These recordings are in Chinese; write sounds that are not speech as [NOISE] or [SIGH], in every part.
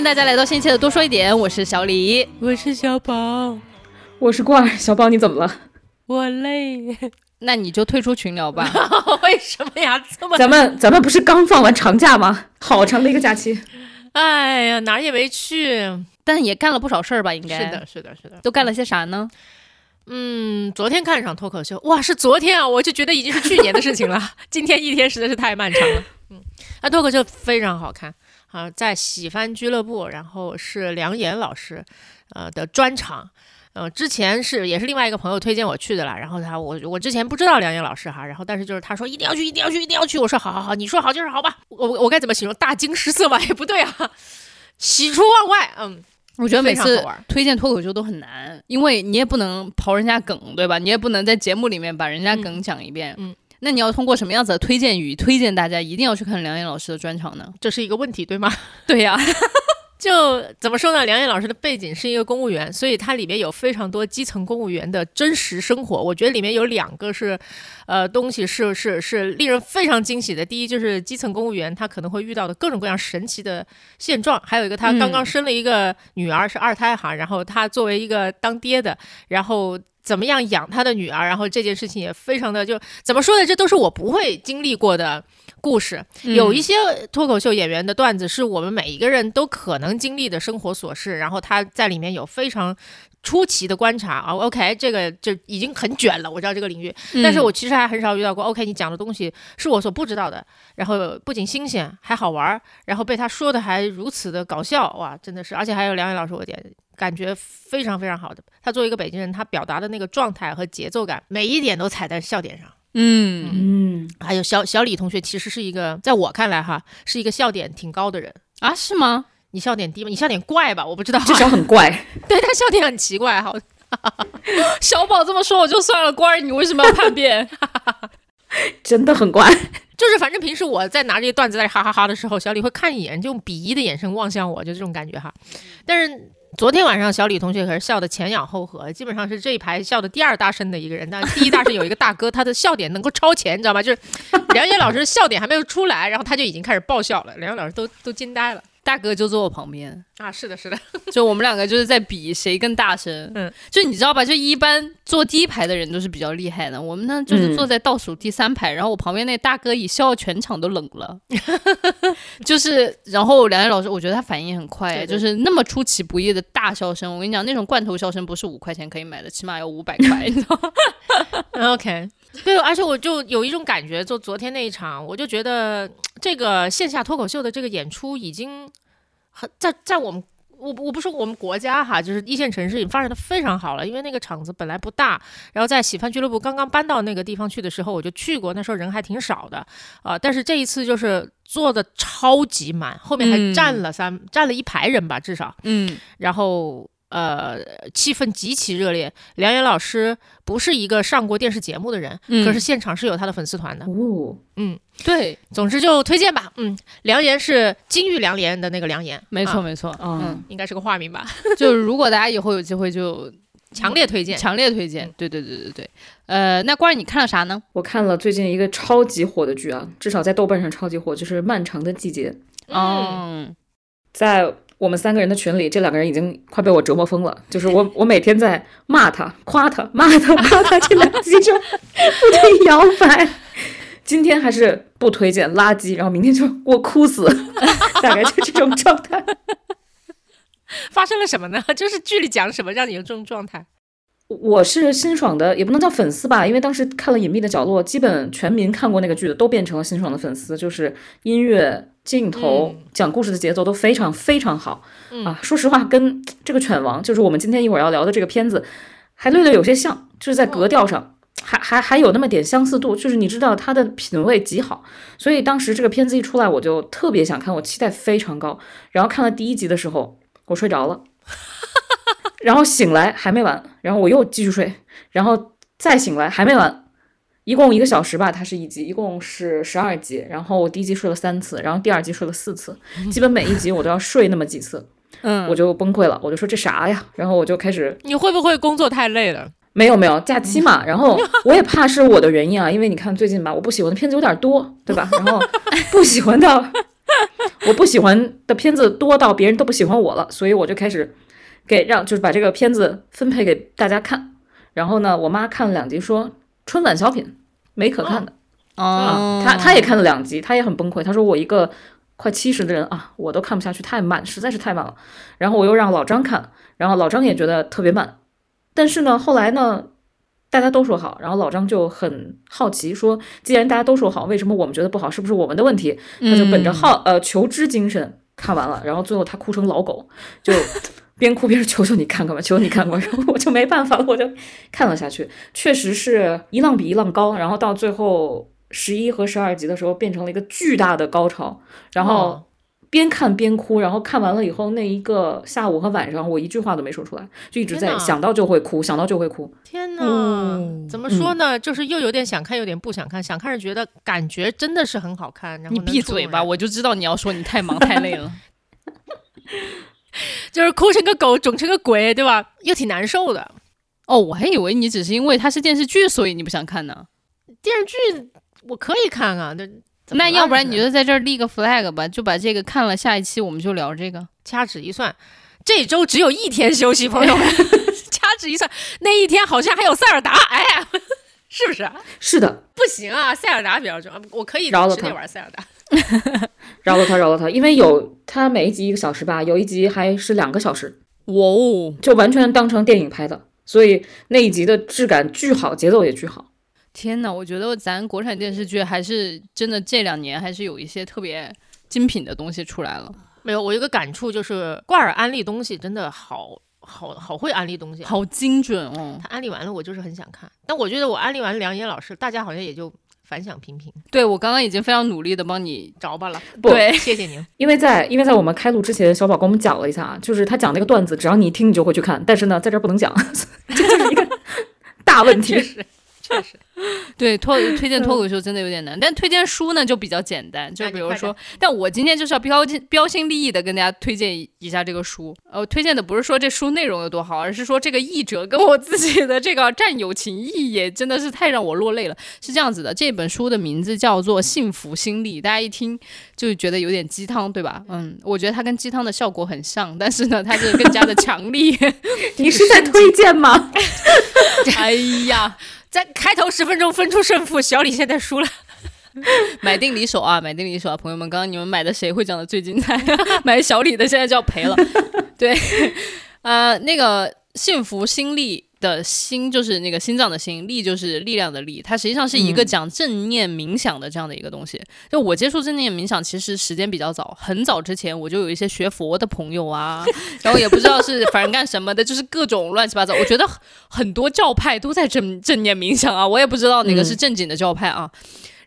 迎大家来到新一期的多说一点，我是小李，我是小宝，我是罐儿。小宝，你怎么了？我累。那你就退出群聊吧。[LAUGHS] 为什么呀？这么……咱们咱们不是刚放完长假吗？好长的一个假期。哎呀，哪儿也没去，但也干了不少事儿吧？应该是的，是的，是的。都干了些啥呢？嗯，昨天看了场脱口秀，哇，是昨天啊，我就觉得已经是去年的事情了。[LAUGHS] 今天一天实在是太漫长了。嗯，那脱口秀非常好看啊，在喜番俱乐部，然后是梁岩老师呃的专场。呃，之前是也是另外一个朋友推荐我去的啦，然后他我我之前不知道梁岩老师哈，然后但是就是他说一定要去，一定要去，一定要去，我说好好好，你说好就是好吧，我我该怎么形容？大惊失色吧？也不对啊，喜出望外，嗯。我觉得每次推荐脱口秀都很难，因为你也不能刨人家梗，对吧？你也不能在节目里面把人家梗讲一遍。嗯，那你要通过什么样子的推荐语推荐大家一定要去看梁岩老师的专场呢？这是一个问题，对吗？[LAUGHS] 对呀。[LAUGHS] 就怎么说呢？梁燕老师的背景是一个公务员，所以它里面有非常多基层公务员的真实生活。我觉得里面有两个是，呃，东西是是是令人非常惊喜的。第一就是基层公务员他可能会遇到的各种各样神奇的现状，还有一个他刚刚生了一个女儿是二胎哈，然后他作为一个当爹的，然后怎么样养他的女儿，然后这件事情也非常的就怎么说呢？这都是我不会经历过的。故事有一些脱口秀演员的段子是我们每一个人都可能经历的生活琐事，然后他在里面有非常出奇的观察啊。OK，这个就已经很卷了，我知道这个领域，但是我其实还很少遇到过。OK，你讲的东西是我所不知道的，然后不仅新鲜还好玩，然后被他说的还如此的搞笑，哇，真的是！而且还有梁伟老师，我点感觉非常非常好的。他作为一个北京人，他表达的那个状态和节奏感，每一点都踩在笑点上。嗯嗯，还有小小李同学，其实是一个在我看来哈，是一个笑点挺高的人啊？是吗？你笑点低吗？你笑点怪吧？我不知道，至少很怪。[LAUGHS] 对他笑点很奇怪哈。[LAUGHS] 小宝这么说我就算了，官儿你为什么要叛变？[LAUGHS] 真的很怪。就是反正平时我在拿这些段子在哈哈哈的时候，小李会看一眼，就用鄙夷的眼神望向我，就这种感觉哈。但是。昨天晚上，小李同学可是笑得前仰后合，基本上是这一排笑的第二大声的一个人。但第一大声有一个大哥，他的笑点能够超前，你知道吗？就是梁岩老师笑点还没有出来，然后他就已经开始爆笑了，梁岩老师都都惊呆了。大哥就坐我旁边啊，是的，是的，[LAUGHS] 就我们两个就是在比谁更大声。嗯，就你知道吧？就一般坐第一排的人都是比较厉害的，我们呢就是坐在倒数第三排，然后我旁边那大哥一笑，全场都冷了。[LAUGHS] 就是，然后梁岩老师，我觉得他反应很快，就是那么出其不意的大笑声。我跟你讲，那种罐头笑声不是五块钱可以买的，起码要五百块，你知道吗？OK，[LAUGHS] 对，而且我就有一种感觉，就昨天那一场，我就觉得这个线下脱口秀的这个演出已经很。在在我们我我不说我们国家哈，就是一线城市已经发展的非常好了。因为那个场子本来不大，然后在喜番俱乐部刚刚搬到那个地方去的时候，我就去过，那时候人还挺少的啊。但是这一次就是坐的超级满，后面还站了三站了一排人吧，至少嗯，然后。呃，气氛极其热烈。梁岩老师不是一个上过电视节目的人，可是现场是有他的粉丝团的。哦，嗯，对，总之就推荐吧。嗯，梁岩是金玉良言的那个梁岩，没错没错，嗯，应该是个化名吧。就如果大家以后有机会，就 [LAUGHS] 强烈推荐，强烈推荐。对对对对对。呃，那关于你看了啥呢？我看了最近一个超级火的剧啊，至少在豆瓣上超级火，就是《漫长的季节》。嗯，在。我们三个人的群里，这两个人已经快被我折磨疯了。就是我，我每天在骂他、夸他、骂他、夸他，这两集就不停摇摆。今天还是不推荐垃圾，然后明天就我哭死，大概就这种状态。[LAUGHS] 发生了什么呢？[LAUGHS] 就是剧里讲什么让你有这种状态？我是辛爽的，也不能叫粉丝吧，因为当时看了《隐秘的角落》，基本全民看过那个剧的都变成了辛爽的粉丝。就是音乐、镜头、讲故事的节奏都非常非常好啊！说实话，跟这个《犬王》就是我们今天一会儿要聊的这个片子，还略略有些像，就是在格调上还还还有那么点相似度。就是你知道他的品味极好，所以当时这个片子一出来，我就特别想看，我期待非常高。然后看了第一集的时候，我睡着了。然后醒来还没完，然后我又继续睡，然后再醒来还没完，一共一个小时吧，它是一集，一共是十二集。然后我第一集睡了三次，然后第二集睡了四次，基本每一集我都要睡那么几次，嗯，我就崩溃了，我就说这啥呀？然后我就开始，你会不会工作太累了？没有没有，假期嘛。然后我也怕是我的原因啊，因为你看最近吧，我不喜欢的片子有点多，对吧？[LAUGHS] 然后不喜欢的。我不喜欢的片子多到别人都不喜欢我了，所以我就开始给让就是把这个片子分配给大家看。然后呢，我妈看了两集，说春晚小品没可看的啊。他他也看了两集，他也很崩溃。他说我一个快七十的人啊，我都看不下去，太慢，实在是太慢了。然后我又让老张看，然后老张也觉得特别慢。但是呢，后来呢，大家都说好，然后老张就很好奇，说既然大家都说好，为什么我们觉得不好？是不是我们的问题？他就本着好呃求知精神看完了，然后最后他哭成老狗，就。边哭边说：“求求你看看吧，求求你看过。”然后我就没办法了，我就看了下去。确实是一浪比一浪高，然后到最后十一和十二集的时候，变成了一个巨大的高潮。然后边看边哭，然后看完了以后，那一个下午和晚上，我一句话都没说出来，就一直在想到就会哭，想到就会哭。天哪，怎么说呢？就是又有点想看，有点不想看。想看是觉得感觉真的是很好看。然后你闭嘴吧，我就知道你要说你太忙太累了。[LAUGHS] [LAUGHS] 就是哭成个狗，肿成个鬼，对吧？又挺难受的。哦，我还以为你只是因为它是电视剧，所以你不想看呢。电视剧我可以看啊，那那要不然你就在这儿立个 flag 吧，就把这个看了，下一期我们就聊这个。掐指一算，这周只有一天休息，朋友们。[LAUGHS] 掐指一算，那一天好像还有塞尔达，哎，是不是？是的，不行啊，塞尔达比较重要，我可以直接玩塞尔达。[LAUGHS] 饶了他，饶了他，因为有他每一集一个小时吧，有一集还是两个小时，哇哦，就完全当成电影拍的，所以那一集的质感巨好，节奏也巨好。天哪，我觉得咱国产电视剧还是真的这两年还是有一些特别精品的东西出来了。没有，我有个感触就是挂耳安利东西真的好好好会安利东西，好精准哦。他安利完了，我就是很想看，但我觉得我安利完梁岩老师，大家好像也就。反响平平，对我刚刚已经非常努力的帮你找吧了，不，[LAUGHS] 谢谢您。因为在因为在我们开录之前，小宝跟我们讲了一下啊，就是他讲那个段子，只要你一听，你就会去看，但是呢，在这儿不能讲，[LAUGHS] 这就是一个大问题。[LAUGHS] 确实，[LAUGHS] 对脱 [LAUGHS] 推荐脱口秀真的有点难，但推荐书呢就比较简单，就比如说，但我今天就是要标标新立异的跟大家推荐一下这个书。呃，推荐的不是说这书内容有多好，而是说这个译者跟我自己的这个战友情谊也真的是太让我落泪了。是这样子的，这本书的名字叫做《幸福心理》，大家一听就觉得有点鸡汤，对吧？嗯，我觉得它跟鸡汤的效果很像，但是呢，它是更加的强力。[LAUGHS] 你是在推荐吗？哎呀。在开头十分钟分出胜负，小李现在输了。[LAUGHS] 买定离手啊，买定离手啊，朋友们，刚刚你们买的谁会讲的最精彩？[LAUGHS] 买小李的现在就要赔了。对，呃，那个幸福新力。的心就是那个心脏的心，力就是力量的力，它实际上是一个讲正念冥想的这样的一个东西。就我接触正念冥想，其实时间比较早，很早之前我就有一些学佛的朋友啊，[LAUGHS] 然后也不知道是反正干什么的，就是各种乱七八糟。我觉得很多教派都在正正念冥想啊，我也不知道哪个是正经的教派啊。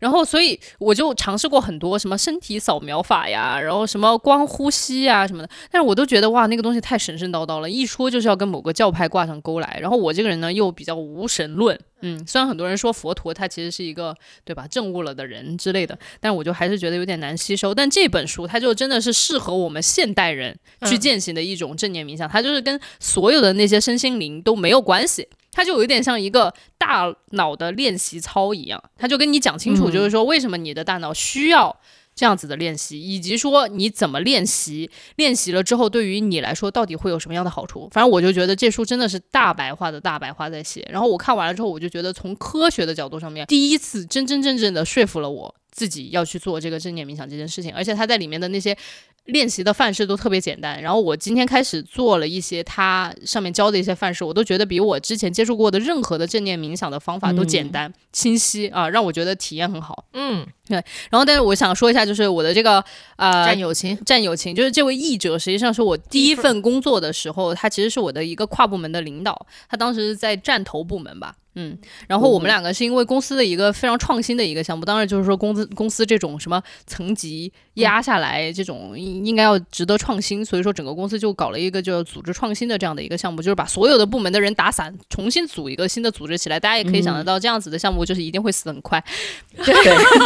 然后，所以我就尝试过很多什么身体扫描法呀，然后什么光呼吸呀什么的，但是我都觉得哇，那个东西太神神叨叨了，一说就是要跟某个教派挂上钩来。然后我这个人呢又比较无神论，嗯，虽然很多人说佛陀他其实是一个对吧证悟了的人之类的，但我就还是觉得有点难吸收。但这本书它就真的是适合我们现代人去践行的一种正念冥想，它就是跟所有的那些身心灵都没有关系。它就有一点像一个大脑的练习操一样，他就跟你讲清楚，就是说为什么你的大脑需要这样子的练习，以及说你怎么练习，练习了之后对于你来说到底会有什么样的好处。反正我就觉得这书真的是大白话的大白话在写。然后我看完了之后，我就觉得从科学的角度上面，第一次真真正正的说服了我自己要去做这个正念冥想这件事情。而且他在里面的那些。练习的范式都特别简单，然后我今天开始做了一些他上面教的一些范式，我都觉得比我之前接触过的任何的正念冥想的方法都简单清晰啊，让我觉得体验很好。嗯，对。然后，但是我想说一下，就是我的这个呃战友情，战友情，就是这位译者实际上是我第一份工作的时候，他其实是我的一个跨部门的领导，他当时在战投部门吧。嗯，然后我们两个是因为公司的一个非常创新的一个项目，当然就是说公司公司这种什么层级压下来这种应该要值得创新，所以说整个公司就搞了一个就组织创新的这样的一个项目，就是把所有的部门的人打散，重新组一个新的组织起来。大家也可以想得到，这样子的项目就是一定会死很快。[LAUGHS] 对，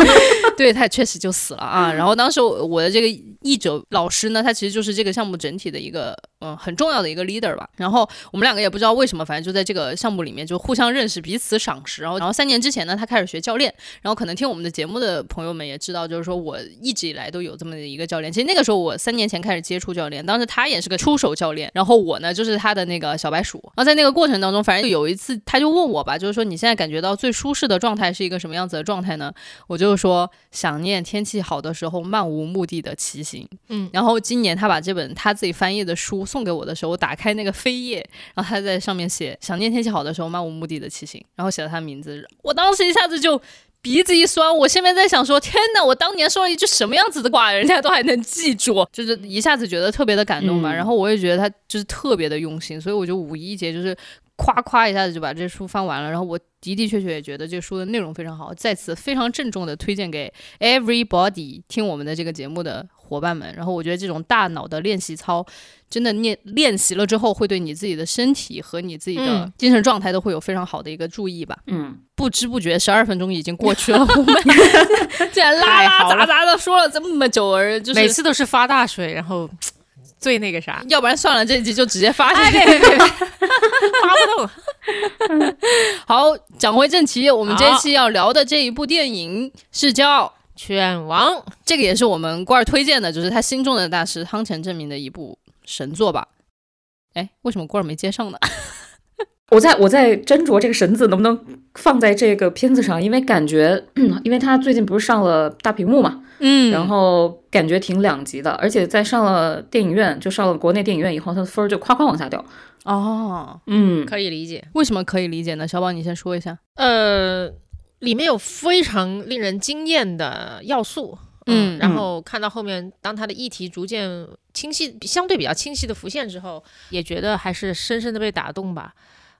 [LAUGHS] 对他确实就死了啊。然后当时我的这个译者老师呢，他其实就是这个项目整体的一个嗯很重要的一个 leader 吧。然后我们两个也不知道为什么，反正就在这个项目里面就互相认识，彼此赏识。然后，然后三年之前呢，他开始学教练。然后可能听我们的节目的朋友们也知道，就是说我一直以来都有这么的一个教练。其实那个时候我三年前开始接触教练，当时他也是个出手教练，然后我呢就是他的那个小白鼠。然后在那个过程当中，反正有一次他就问我吧，就是说你现在感觉到最舒适的状态是一个什么样子的状态呢？我就说想念天气好的时候漫无目的的骑行。嗯，然后今年他把这本他自己翻译的书送给我的时候，我打开那个扉页，然后他在上面写想念天气好的时候漫无目的的骑行，然后写了他名字，我当时一下子就。鼻子一酸，我现在在想说，天哪，我当年说了一句什么样子的话，人家都还能记住，就是一下子觉得特别的感动嘛。然后我也觉得他就是特别的用心，所以我就五一节就是夸夸一下子就把这书翻完了。然后我的的确确也觉得这书的内容非常好，在此非常郑重的推荐给 everybody 听我们的这个节目的伙伴们。然后我觉得这种大脑的练习操。真的练练习了之后，会对你自己的身体和你自己的精神状态都会有非常好的一个注意吧。嗯，不知不觉十二分钟已经过去了，[LAUGHS] 我们 [LAUGHS] 竟然拉拉杂杂的说了这么久，而就是每次都是发大水，然后最那个啥，要不然算了，这一集就直接发下去，发不动。[LAUGHS] 好，讲回正题，我们这一期要聊的这一部电影是叫《犬王》，这个也是我们官儿推荐的，就是他心中的大师汤浅证明的一部。神作吧，哎，为什么郭儿没接上呢？[LAUGHS] 我在我在斟酌这个绳子能不能放在这个片子上，因为感觉，[CLEARS THROAT] 因为他最近不是上了大屏幕嘛，嗯，然后感觉挺两极的，而且在上了电影院，就上了国内电影院以后，他的分儿就夸夸往下掉。哦，嗯，可以理解。为什么可以理解呢？小宝，你先说一下。呃，里面有非常令人惊艳的要素。嗯，然后看到后面，当他的议题逐渐清晰，相对比较清晰的浮现之后，也觉得还是深深的被打动吧。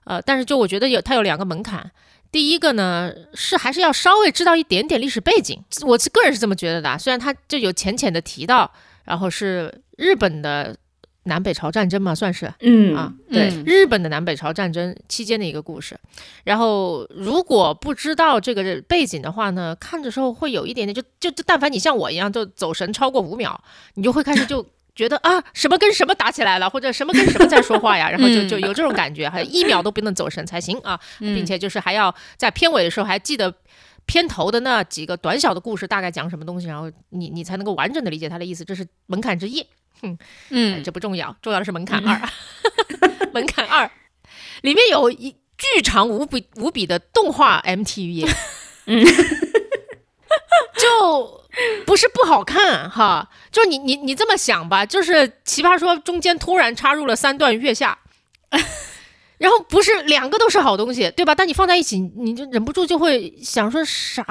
呃，但是就我觉得有他有两个门槛，第一个呢是还是要稍微知道一点点历史背景，我是个人是这么觉得的。虽然他就有浅浅的提到，然后是日本的。南北朝战争嘛，算是，嗯啊，对，日本的南北朝战争期间的一个故事。然后，如果不知道这个背景的话呢，看的时候会有一点点，就就就，但凡你像我一样，就走神超过五秒，你就会开始就觉得啊，什么跟什么打起来了，或者什么跟什么在说话呀，[LAUGHS] 然后就就有这种感觉，还一秒都不能走神才行啊，并且就是还要在片尾的时候还记得片头的那几个短小的故事大概讲什么东西，然后你你才能够完整的理解它的意思，这是门槛之一。嗯嗯，这不重要，重要的是门槛二。[LAUGHS] 门槛二里面有一巨长无比无比的动画 MTV，嗯，[LAUGHS] 就不是不好看哈。就你你你这么想吧，就是奇葩说中间突然插入了三段月下，[LAUGHS] 然后不是两个都是好东西，对吧？但你放在一起，你就忍不住就会想说啥？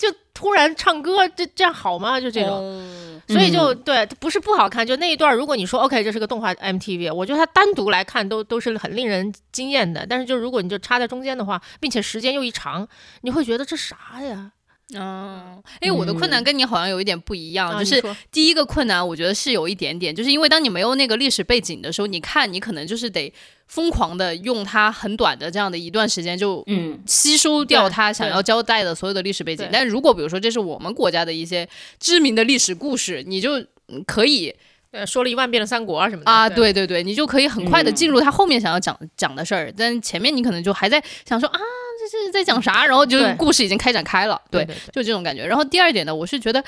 就突然唱歌，这这样好吗？就这种。所以就对，不是不好看，就那一段，如果你说 OK，这是个动画 MTV，我觉得它单独来看都都是很令人惊艳的。但是就如果你就插在中间的话，并且时间又一长，你会觉得这啥呀？嗯，哎，我的困难跟你好像有一点不一样，就是第一个困难，我觉得是有一点点，就是因为当你没有那个历史背景的时候，你看你可能就是得疯狂的用它很短的这样的一段时间就嗯。吸收掉他想要交代的所有的历史背景。但如果比如说这是我们国家的一些知名的历史故事，你就可以呃说了一万遍的三国啊什么的啊，对。对对，你就可以很快的进入他后面想要讲讲的事儿，但前面你可能就还在想说啊。这是在讲啥？然后就故事已经开展开了，对，就这种感觉。然后第二点呢，我是觉得，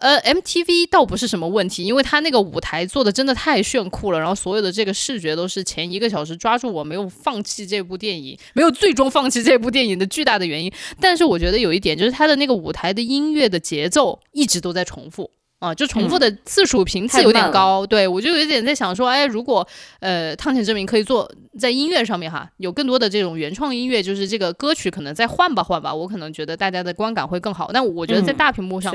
呃，MTV 倒不是什么问题，因为它那个舞台做的真的太炫酷了，然后所有的这个视觉都是前一个小时抓住我没有放弃这部电影，没有最终放弃这部电影的巨大的原因。但是我觉得有一点就是它的那个舞台的音乐的节奏一直都在重复。啊，就重复的次数频次有点高，对我就有点在想说，哎，如果呃汤浅证明可以做在音乐上面哈，有更多的这种原创音乐，就是这个歌曲可能再换吧换吧，我可能觉得大家的观感会更好。但我觉得在大屏幕上，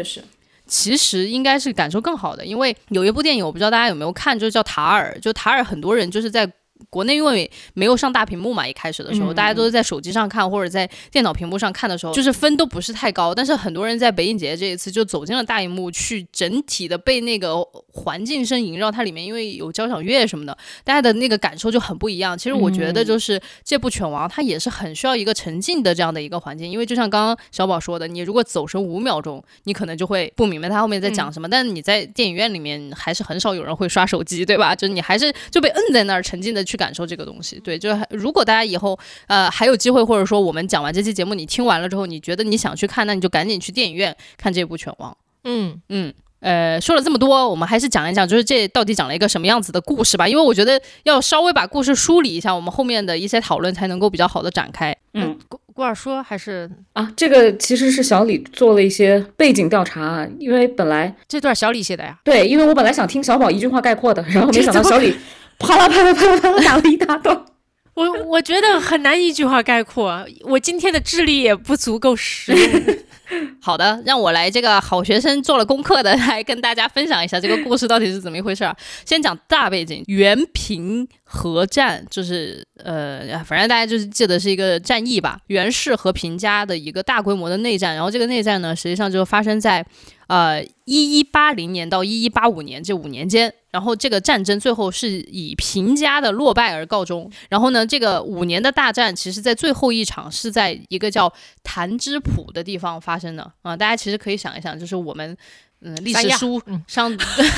其实应该是感受更好的，因为有一部电影我不知道大家有没有看，就是叫《塔尔》，就塔尔很多人就是在国内因为没有上大屏幕嘛，一开始的时候，大家都是在手机上看或者在电脑屏幕上看的时候，就是分都不是太高。但是很多人在北影节这一次就走进了大荧幕，去整体的被那个环境声萦绕，它里面因为有交响乐什么的，大家的那个感受就很不一样。其实我觉得就是这部《犬王》它也是很需要一个沉浸的这样的一个环境，因为就像刚刚小宝说的，你如果走神五秒钟，你可能就会不明白他后面在讲什么。但是你在电影院里面还是很少有人会刷手机，对吧？就是你还是就被摁在那儿，沉浸的去感受这个东西。对，就是如果大家以后呃还有机会，或者说我们讲完这期节目，你听完了之后，你觉得你想去看，那你就赶紧去电影院看这部《犬王》。嗯嗯，呃，说了这么多，我们还是讲一讲，就是这到底讲了一个什么样子的故事吧。因为我觉得要稍微把故事梳理一下，我们后面的一些讨论才能够比较好的展开。嗯，郭郭尔说还是啊，这个其实是小李做了一些背景调查，因为本来这段小李写的呀。对，因为我本来想听小宝一句话概括的，然后没想到小李啪啦啪啦啪啦啪啦打了一大段。[LAUGHS] 我我觉得很难一句话概括，我今天的智力也不足够使用。[LAUGHS] 好的，让我来这个好学生做了功课的来跟大家分享一下这个故事到底是怎么一回事儿。先讲大背景，原平和战就是呃，反正大家就是记得是一个战役吧，袁氏和平家的一个大规模的内战。然后这个内战呢，实际上就发生在呃一一八零年到一一八五年这五年间。然后这个战争最后是以平家的落败而告终。然后呢，这个五年的大战，其实在最后一场是在一个叫谭之浦的地方发生的啊。大家其实可以想一想，就是我们嗯历史书上，[LAUGHS] 对，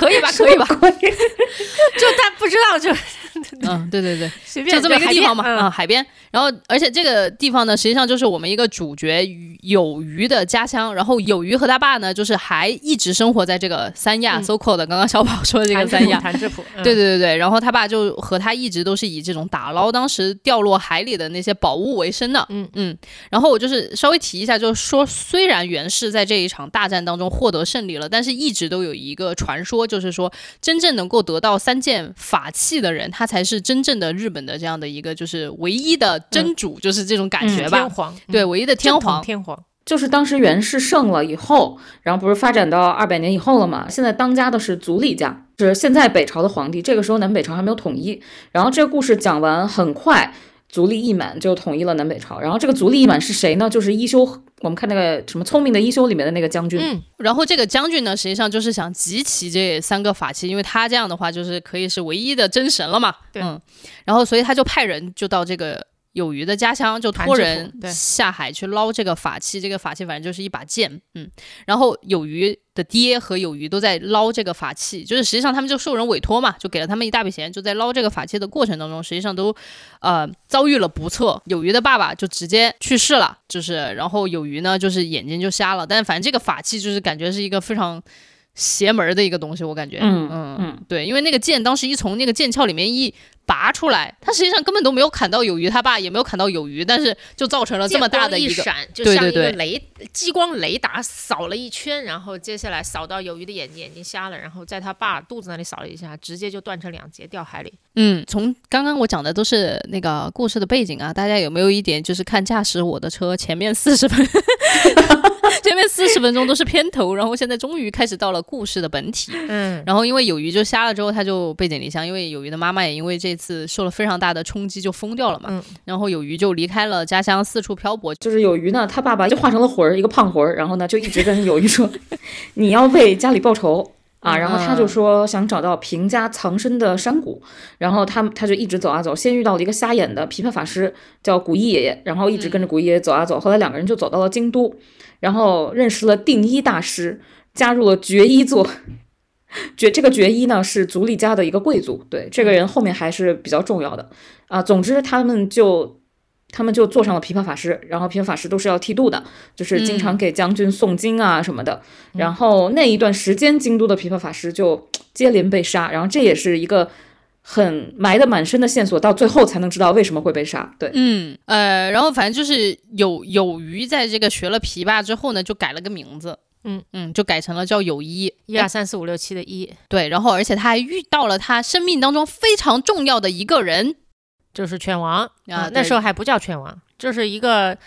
可以吧？可以吧？[LAUGHS] [LAUGHS] 就他不知道就，[LAUGHS] 嗯，对对对，随便就这么一个地方嘛，嗯啊，海边。然后，而且这个地方呢，实际上就是我们一个主角有鱼的家乡。然后有鱼和他爸呢，就是还一直生活在这个三亚 so called 的刚刚小宝说的这个三亚。谭志普，嗯对对对对，然后他爸就和他一直都是以这种打捞当时掉落海里的那些宝物为生的。嗯嗯，然后我就是稍微提一下，就是说，虽然袁氏在这一场大战当中获得胜利了，但是一直都有一个传说，就是说，真正能够得到三件法器的人，他才是真正的日本的这样的一个就是唯一的真主，就是这种感觉吧。天皇，对，唯一的天皇。天皇，就是当时元氏胜了以后，然后不是发展到二百年以后了嘛？现在当家的是足利家，是现在北朝的皇帝。这个时候南北朝还没有统一。然后这个故事讲完，很快足利义满就统一了南北朝。然后这个足利义满是谁呢？就是一休，我们看那个什么聪明的一休里面的那个将军。嗯，然后这个将军呢，实际上就是想集齐这三个法器，因为他这样的话就是可以是唯一的真神了嘛。对嗯，然后所以他就派人就到这个有鱼的家乡，就托人下海去捞这个法器。这个法器反正就是一把剑，嗯。然后有鱼的爹和有鱼都在捞这个法器，就是实际上他们就受人委托嘛，就给了他们一大笔钱，就在捞这个法器的过程当中，实际上都呃遭遇了不测。有鱼的爸爸就直接去世了，就是然后有鱼呢就是眼睛就瞎了，但是反正这个法器就是感觉是一个非常。邪门儿的一个东西，我感觉，嗯嗯嗯，对，因为那个剑当时一从那个剑鞘里面一拔出来，他实际上根本都没有砍到有鱼他爸，也没有砍到有鱼，但是就造成了这么大的一个，一闪，就像一个雷激光雷达扫了一圈，然后接下来扫到有鱼的眼睛，眼睛瞎了，然后在他爸肚子那里扫了一下，直接就断成两截掉海里。嗯，从刚刚我讲的都是那个故事的背景啊，大家有没有一点就是看驾驶我的车前面四十分，前面四十分钟都是片头，然后现在终于开始到了故事的本体。嗯，然后因为有鱼就瞎了之后，他就背井离乡，因为有鱼的妈妈也因为这次受了非常大的冲击就疯掉了嘛。嗯然后有鱼就离开了家乡，四处漂泊。就是有鱼呢，他爸爸就化成了魂儿，一个胖魂儿，然后呢就一直跟有鱼说，[LAUGHS] 你要为家里报仇。啊，然后他就说想找到平家藏身的山谷，然后他他就一直走啊走，先遇到了一个瞎眼的琵琶法师叫古一爷爷，然后一直跟着古一爷爷走啊走，后来两个人就走到了京都，然后认识了定一大师，加入了绝一座。觉这个决一呢是足利家的一个贵族，对这个人后面还是比较重要的啊。总之他们就他们就坐上了琵琶法师，然后琵琶法师都是要剃度的，就是经常给将军诵经啊什么的。然后那一段时间，京都的琵琶法师就接连被杀，然后这也是一个很埋的满身的线索，到最后才能知道为什么会被杀。对，嗯，呃，然后反正就是有有余在这个学了琵琶之后呢，就改了个名字。嗯嗯，就改成了叫有一。一二三四五六七的一，对，然后而且他还遇到了他生命当中非常重要的一个人，就是犬王啊那时候还不叫犬王，就是一个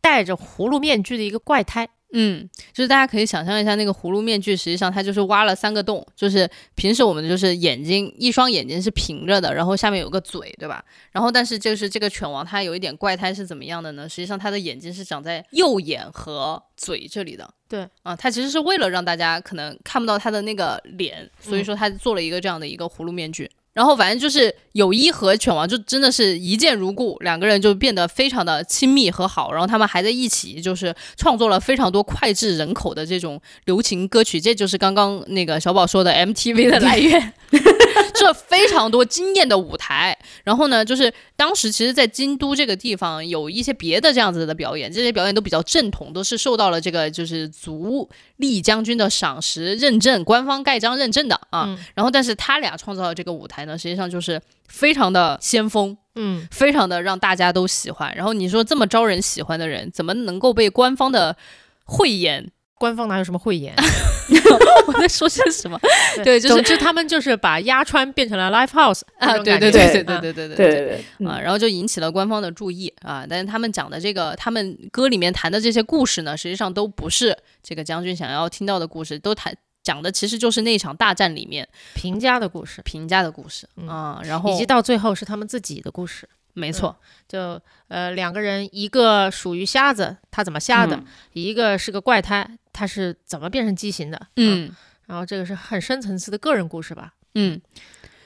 戴着葫芦面具的一个怪胎。嗯，就是大家可以想象一下，那个葫芦面具实际上它就是挖了三个洞，就是平时我们就是眼睛一双眼睛是平着的，然后下面有个嘴，对吧？然后但是就是这个犬王它有一点怪胎是怎么样的呢？实际上它的眼睛是长在右眼和嘴这里的。对啊，它其实是为了让大家可能看不到它的那个脸，所以说它做了一个这样的一个葫芦面具。然后反正就是友一和犬王就真的是一见如故，两个人就变得非常的亲密和好。然后他们还在一起，就是创作了非常多脍炙人口的这种流行歌曲。这就是刚刚那个小宝说的 MTV 的来源，[LAUGHS] 这非常多惊艳的舞台。然后呢，就是当时其实，在京都这个地方有一些别的这样子的表演，这些表演都比较正统，都是受到了这个就是足利将军的赏识认证，官方盖章认证的啊。然后，但是他俩创造了这个舞台。呢，实际上就是非常的先锋，嗯，非常的让大家都喜欢。然后你说这么招人喜欢的人，怎么能够被官方的慧眼？[LAUGHS] 官方哪有什么慧眼？[LAUGHS] 我在说些什么？对，总之他们就是把鸭川变成了 live house 啊，对对对对对对对对对对啊，然后就引起了官方的注意啊。但是他们讲的这个，他们歌里面谈的这些故事呢，实际上都不是这个将军想要听到的故事，都谈。讲的其实就是那场大战里面平家的故事，平家的故事啊，然后以及到最后是他们自己的故事，没错，就呃两个人，一个属于瞎子，他怎么瞎的；一个是个怪胎，他是怎么变成畸形的？嗯，然后这个是很深层次的个人故事吧？嗯。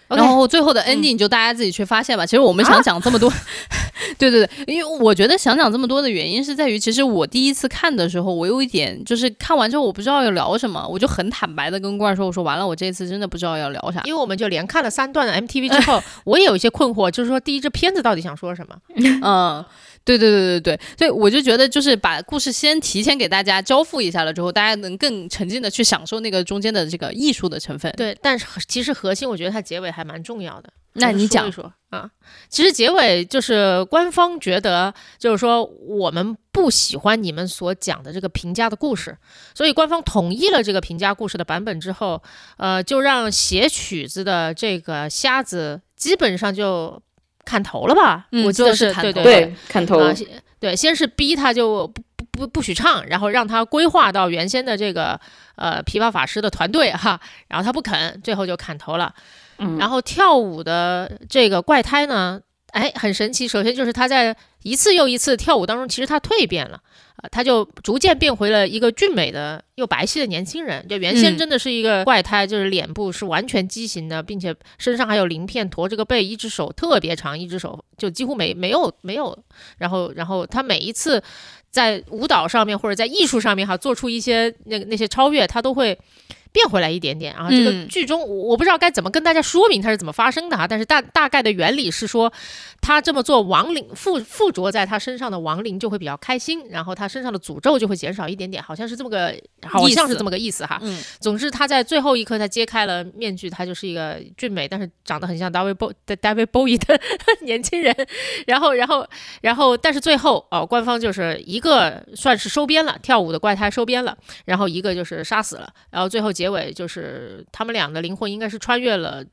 然后最后的 ending 就大家自己去发现吧。其实我们想讲这么多，[LAUGHS] 对对对，因为我觉得想讲这么多的原因是在于，其实我第一次看的时候，我有一点就是看完之后我不知道要聊什么，我就很坦白的跟罐儿说，我说完了，我这次真的不知道要聊啥。因为我们就连看了三段的 MTV 之后，[LAUGHS] 我也有一些困惑，就是说第一这片子到底想说什么？嗯。[LAUGHS] 对对对对对，所以我就觉得就是把故事先提前给大家交付一下了之后，大家能更沉浸的去享受那个中间的这个艺术的成分。对，但是其实核心我觉得它结尾还蛮重要的。那你讲一说啊？其实结尾就是官方觉得就是说我们不喜欢你们所讲的这个评价的故事，所以官方同意了这个评价故事的版本之后，呃，就让写曲子的这个瞎子基本上就。砍头了吧？我记得是对对对，砍头。对，先是逼他就不不不不许唱，然后让他规划到原先的这个呃琵琶法师的团队哈，然后他不肯，最后就砍头了。然后跳舞的这个怪胎呢，哎，很神奇。首先就是他在一次又一次跳舞当中，其实他蜕变了。啊，他就逐渐变回了一个俊美的又白皙的年轻人。就原先真的是一个怪胎，就是脸部是完全畸形的，并且身上还有鳞片，驼着个背，一只手特别长，一只手就几乎没没有没有。然后，然后他每一次在舞蹈上面或者在艺术上面哈，做出一些那个那些超越，他都会。变回来一点点啊！这个剧中我不知道该怎么跟大家说明它是怎么发生的哈，但是大大概的原理是说，他这么做亡灵附附着在他身上的亡灵就会比较开心，然后他身上的诅咒就会减少一点点，好像是这么个，好像是这么个意思哈。嗯，总之他在最后一刻他揭开了面具，他就是一个俊美但是长得很像大卫波的大卫波伊的年轻人，然后然后然后但是最后哦，官方就是一个算是收编了跳舞的怪胎收编了，然后一个就是杀死了，然后最后结。结尾就是他们俩的灵魂应该是穿越了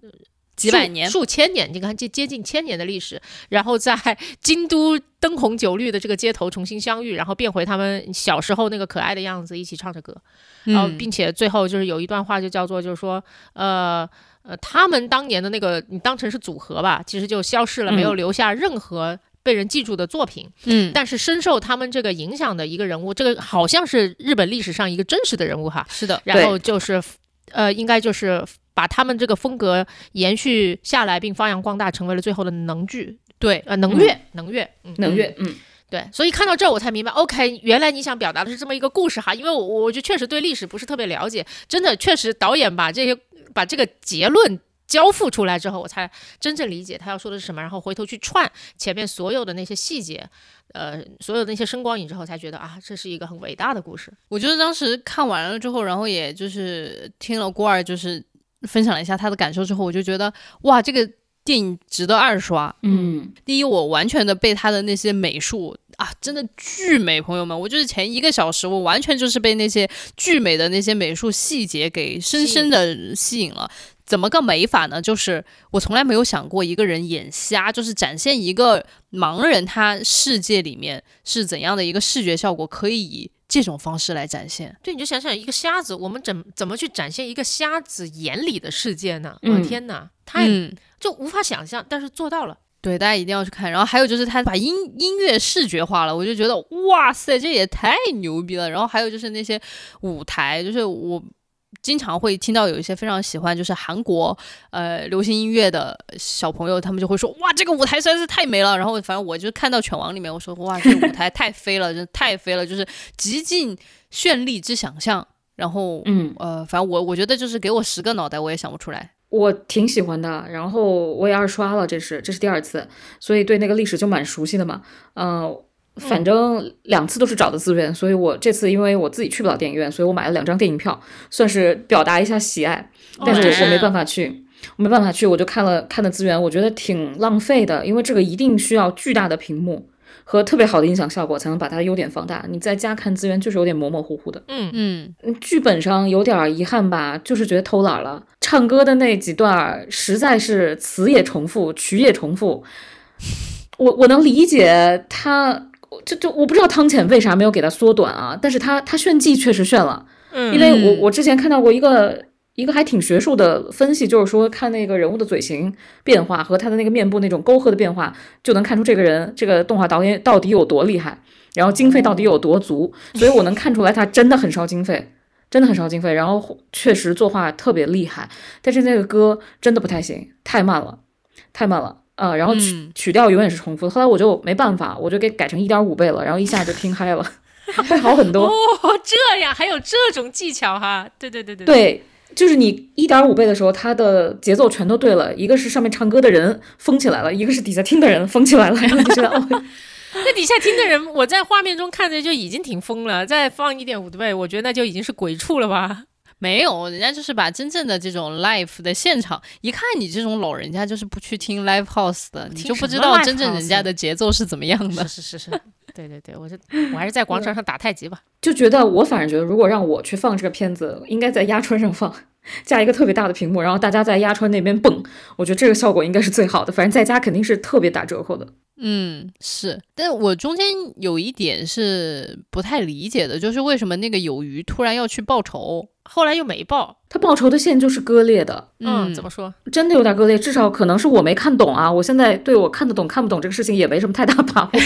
几百年、数千年，你看接接近千年的历史，然后在京都灯红酒绿的这个街头重新相遇，然后变回他们小时候那个可爱的样子，一起唱着歌，然后并且最后就是有一段话就叫做就是说呃呃他们当年的那个你当成是组合吧，其实就消失了，没有留下任何。被人记住的作品，嗯，但是深受他们这个影响的一个人物，这个好像是日本历史上一个真实的人物哈，是的，然后就是，呃，应该就是把他们这个风格延续下来，并发扬光大，成为了最后的能剧，对，呃，能乐，能乐，能乐，嗯，对，所以看到这儿我才明白，OK，原来你想表达的是这么一个故事哈，因为我我就确实对历史不是特别了解，真的确实导演把这些把这个结论。交付出来之后，我才真正理解他要说的是什么，然后回头去串前面所有的那些细节，呃，所有的那些声光影之后，才觉得啊，这是一个很伟大的故事。我觉得当时看完了之后，然后也就是听了郭二就是分享了一下他的感受之后，我就觉得哇，这个电影值得二刷。嗯，第一，我完全的被他的那些美术啊，真的巨美，朋友们，我就是前一个小时，我完全就是被那些巨美的那些美术细节给深深的吸引了。怎么个美法呢？就是我从来没有想过一个人眼瞎，就是展现一个盲人他世界里面是怎样的一个视觉效果，可以以这种方式来展现。对，你就想想一个瞎子，我们怎怎么去展现一个瞎子眼里的世界呢？我的天哪，太就无法想象，但是做到了。对，大家一定要去看。然后还有就是他把音音乐视觉化了，我就觉得哇塞，这也太牛逼了。然后还有就是那些舞台，就是我经常会听到有一些非常喜欢就是韩国呃流行音乐的小朋友，他们就会说哇，这个舞台实在是太美了。然后反正我就看到犬王里面，我说哇，这个舞台太飞了，[LAUGHS] 真的太飞了，就是极尽绚丽之想象。然后嗯呃，反正我我觉得就是给我十个脑袋，我也想不出来。我挺喜欢的，然后我也二刷了，这是这是第二次，所以对那个历史就蛮熟悉的嘛。嗯，反正两次都是找的资源，所以我这次因为我自己去不了电影院，所以我买了两张电影票，算是表达一下喜爱。但是我我没办法去，我没办法去，我就看了看的资源，我觉得挺浪费的，因为这个一定需要巨大的屏幕。和特别好的音响效果才能把它的优点放大。你在家看资源就是有点模模糊糊的。嗯嗯，剧本上有点遗憾吧，就是觉得偷懒了。唱歌的那几段实在是词也重复，曲也重复。我我能理解他，就就我不知道汤浅为啥没有给他缩短啊？但是他他炫技确实炫了。嗯，因为我我之前看到过一个。一个还挺学术的分析，就是说看那个人物的嘴型变化和他的那个面部那种沟壑的变化，就能看出这个人这个动画导演到底有多厉害，然后经费到底有多足。所以我能看出来他真的很烧经费，真的很烧经费。然后确实作画特别厉害，但是那个歌真的不太行，太慢了，太慢了啊！然后曲曲调永远是重复的。后来我就没办法，我就给改成一点五倍了，然后一下就听嗨了，[LAUGHS] 会好很多。哦，这样还有这种技巧哈？对对对对对。就是你一点五倍的时候，它的节奏全都对了。一个是上面唱歌的人疯起来了，一个是底下听的人疯起来了。然后你觉得哦，[LAUGHS] 那底下听的人，我在画面中看着就已经挺疯了。再放一点五倍，我觉得那就已经是鬼畜了吧？没有，人家就是把真正的这种 live 的现场，一看你这种老人家就是不去听 live house 的，你就不知道真正人家的节奏是怎么样的。是是是，对对对，我就我还是在广场上打太极吧。就觉得我反正觉得，如果让我去放这个片子，应该在压川上放。[LAUGHS] 架一个特别大的屏幕，然后大家在压川那边蹦，我觉得这个效果应该是最好的。反正在家肯定是特别打折扣的。嗯，是。但我中间有一点是不太理解的，就是为什么那个有鱼突然要去报仇，后来又没报？他报仇的线就是割裂的。嗯，怎么说？真的有点割裂，至少可能是我没看懂啊。我现在对我看得懂看不懂这个事情也没什么太大把握。[LAUGHS]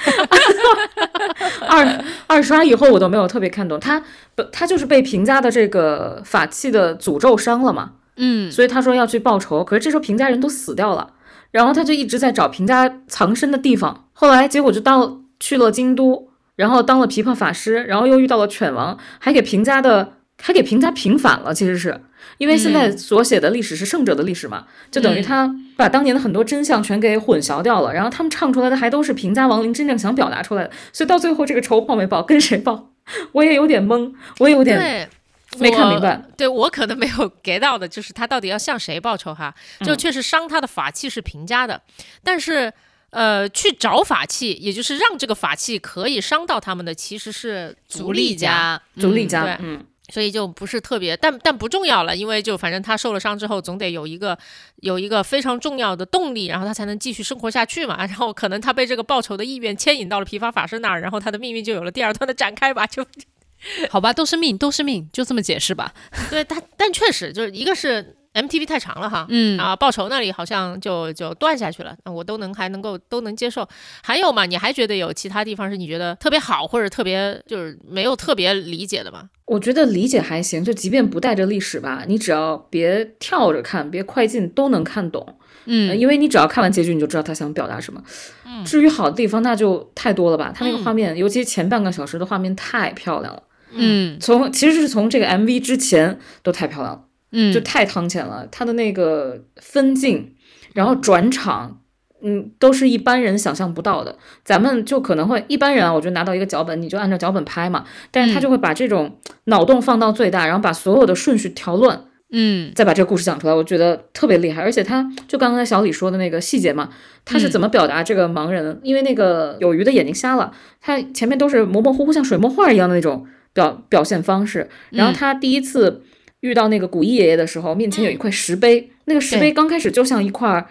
[LAUGHS] 二二刷以后我都没有特别看懂他，不，他就是被平家的这个法器的诅咒伤了嘛，嗯，所以他说要去报仇，可是这时候平家人都死掉了，然后他就一直在找平家藏身的地方，后来结果就到去了京都，然后当了琵琶法师，然后又遇到了犬王，还给平家的还给平家平反了，其实是。因为现在所写的历史是胜者的历史嘛，就等于他把当年的很多真相全给混淆掉了，然后他们唱出来的还都是平家亡灵真正想表达出来的，所以到最后这个仇报没报，跟谁报？[LAUGHS] 我也有点懵，我也有点没看明白。对我可能没有 get 到的就是他到底要向谁报仇哈？就确实伤他的法器是平家的，但是呃，去找法器，也就是让这个法器可以伤到他们的，其实是足利家，足利家，嗯。所以就不是特别，但但不重要了，因为就反正他受了伤之后，总得有一个有一个非常重要的动力，然后他才能继续生活下去嘛。[LAUGHS] 然后可能他被这个报仇的意愿牵引到了皮法法师那儿，然后他的命运就有了第二段的展开吧。就 [LAUGHS] 好吧，都是命，都是命，就这么解释吧。对，但但确实就是一个是。MTV 太长了哈，嗯啊，报仇那里好像就就断下去了，那我都能还能够都能接受。还有嘛，你还觉得有其他地方是你觉得特别好或者特别就是没有特别理解的吗？我觉得理解还行，就即便不带着历史吧，你只要别跳着看，别快进，都能看懂。嗯，因为你只要看完结局，你就知道他想表达什么。嗯，至于好的地方，那就太多了吧。他那个画面，尤其前半个小时的画面太漂亮了。嗯，从其实是从这个 MV 之前都太漂亮了。嗯，就太汤浅了，他的那个分镜，然后转场，嗯，都是一般人想象不到的。咱们就可能会一般人啊，我就拿到一个脚本，你就按照脚本拍嘛。但是他就会把这种脑洞放到最大，然后把所有的顺序调乱，嗯，再把这个故事讲出来，我觉得特别厉害。而且他就刚才小李说的那个细节嘛，他是怎么表达这个盲人？因为那个有鱼的眼睛瞎了，他前面都是模模糊糊，像水墨画一样的那种表表现方式。然后他第一次。遇到那个古一爷爷的时候，面前有一块石碑，那个石碑刚开始就像一块